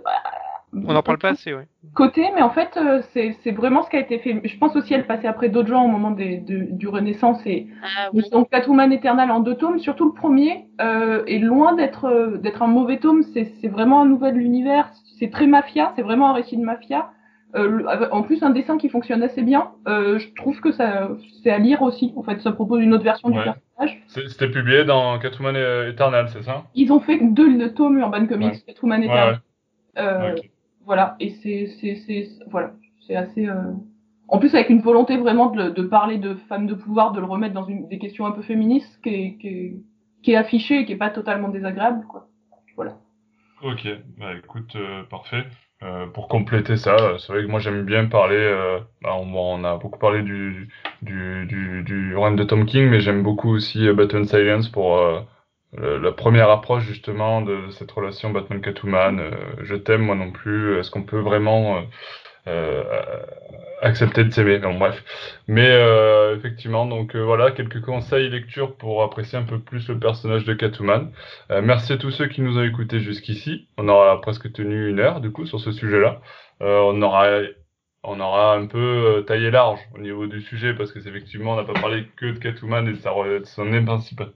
on n'en parle pas assez, oui. Côté, mais en fait, euh, c'est vraiment ce qui a été fait. Je pense aussi elle passait après d'autres gens au moment des, du Renaissance et ah, oui. donc Catwoman Eternal en deux tomes. Surtout le premier euh, est loin d'être euh, d'être un mauvais tome. C'est vraiment un nouvel univers. C'est très mafia. C'est vraiment un récit de mafia. Euh, en plus, un dessin qui fonctionne assez bien. Euh, je trouve que ça, c'est à lire aussi. En fait, ça propose une autre version du personnage. C'était publié dans Catwoman Eternal, c'est ça Ils ont fait deux tomes Urban Comics, Catwoman Eternal. Euh, voilà, et c'est, c'est, voilà, c'est assez. Euh, en plus, avec une volonté vraiment de, de, parler de femmes de pouvoir, de le remettre dans une, des questions un peu féministes, qui est, qui est, qui est affiché et qui est pas totalement désagréable, quoi. Voilà. Ok, bah écoute, parfait. Euh, pour compléter ça, c'est vrai que moi j'aime bien parler, euh, bah, on, a beaucoup parlé du, du, du, du run de Tom King, mais j'aime beaucoup aussi euh, Batman Silence pour euh, la première approche justement de cette relation Batman-Catwoman. je t'aime moi non plus, est-ce qu'on peut vraiment euh, accepter de s'aimer. Bon, bref. Mais euh, effectivement, donc euh, voilà, quelques conseils lecture pour apprécier un peu plus le personnage de Catwoman. merci à tous ceux qui nous ont écoutés jusqu'ici. On aura presque tenu une heure, du coup, sur ce sujet-là. on aura on aura un peu taillé large au niveau du sujet parce que effectivement on n'a pas parlé que de Catwoman et de, sa, son émancipation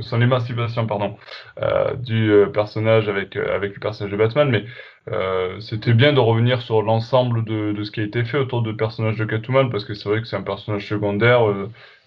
son émancipation pardon euh, du euh, personnage avec euh, avec le personnage de Batman mais euh, c'était bien de revenir sur l'ensemble de, de ce qui a été fait autour du personnage de Catwoman parce que c'est vrai que c'est un personnage secondaire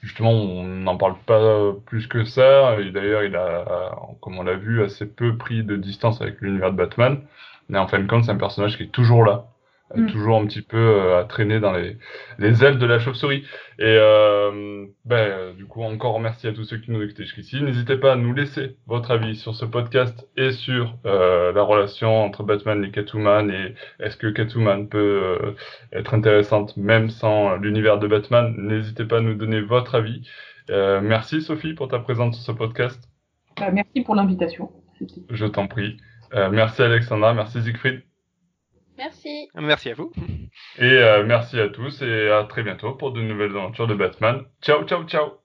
justement on n'en parle pas plus que ça. Et d'ailleurs il a comme on l'a vu assez peu pris de distance avec l'univers de Batman. Mais en fin de compte c'est un personnage qui est toujours là Mm. toujours un petit peu euh, à traîner dans les, les ailes de la chauve-souris. Et euh, ben, du coup, encore merci à tous ceux qui nous écoutent jusqu'ici. N'hésitez pas à nous laisser votre avis sur ce podcast et sur euh, la relation entre Batman et Catwoman et est-ce que Catwoman peut euh, être intéressante même sans l'univers de Batman. N'hésitez pas à nous donner votre avis. Euh, merci Sophie pour ta présence sur ce podcast. Bah, merci pour l'invitation. Je t'en prie. merci Alexandra, merci Siegfried. Merci. Merci à vous. Et euh, merci à tous et à très bientôt pour de nouvelles aventures de Batman. Ciao, ciao, ciao.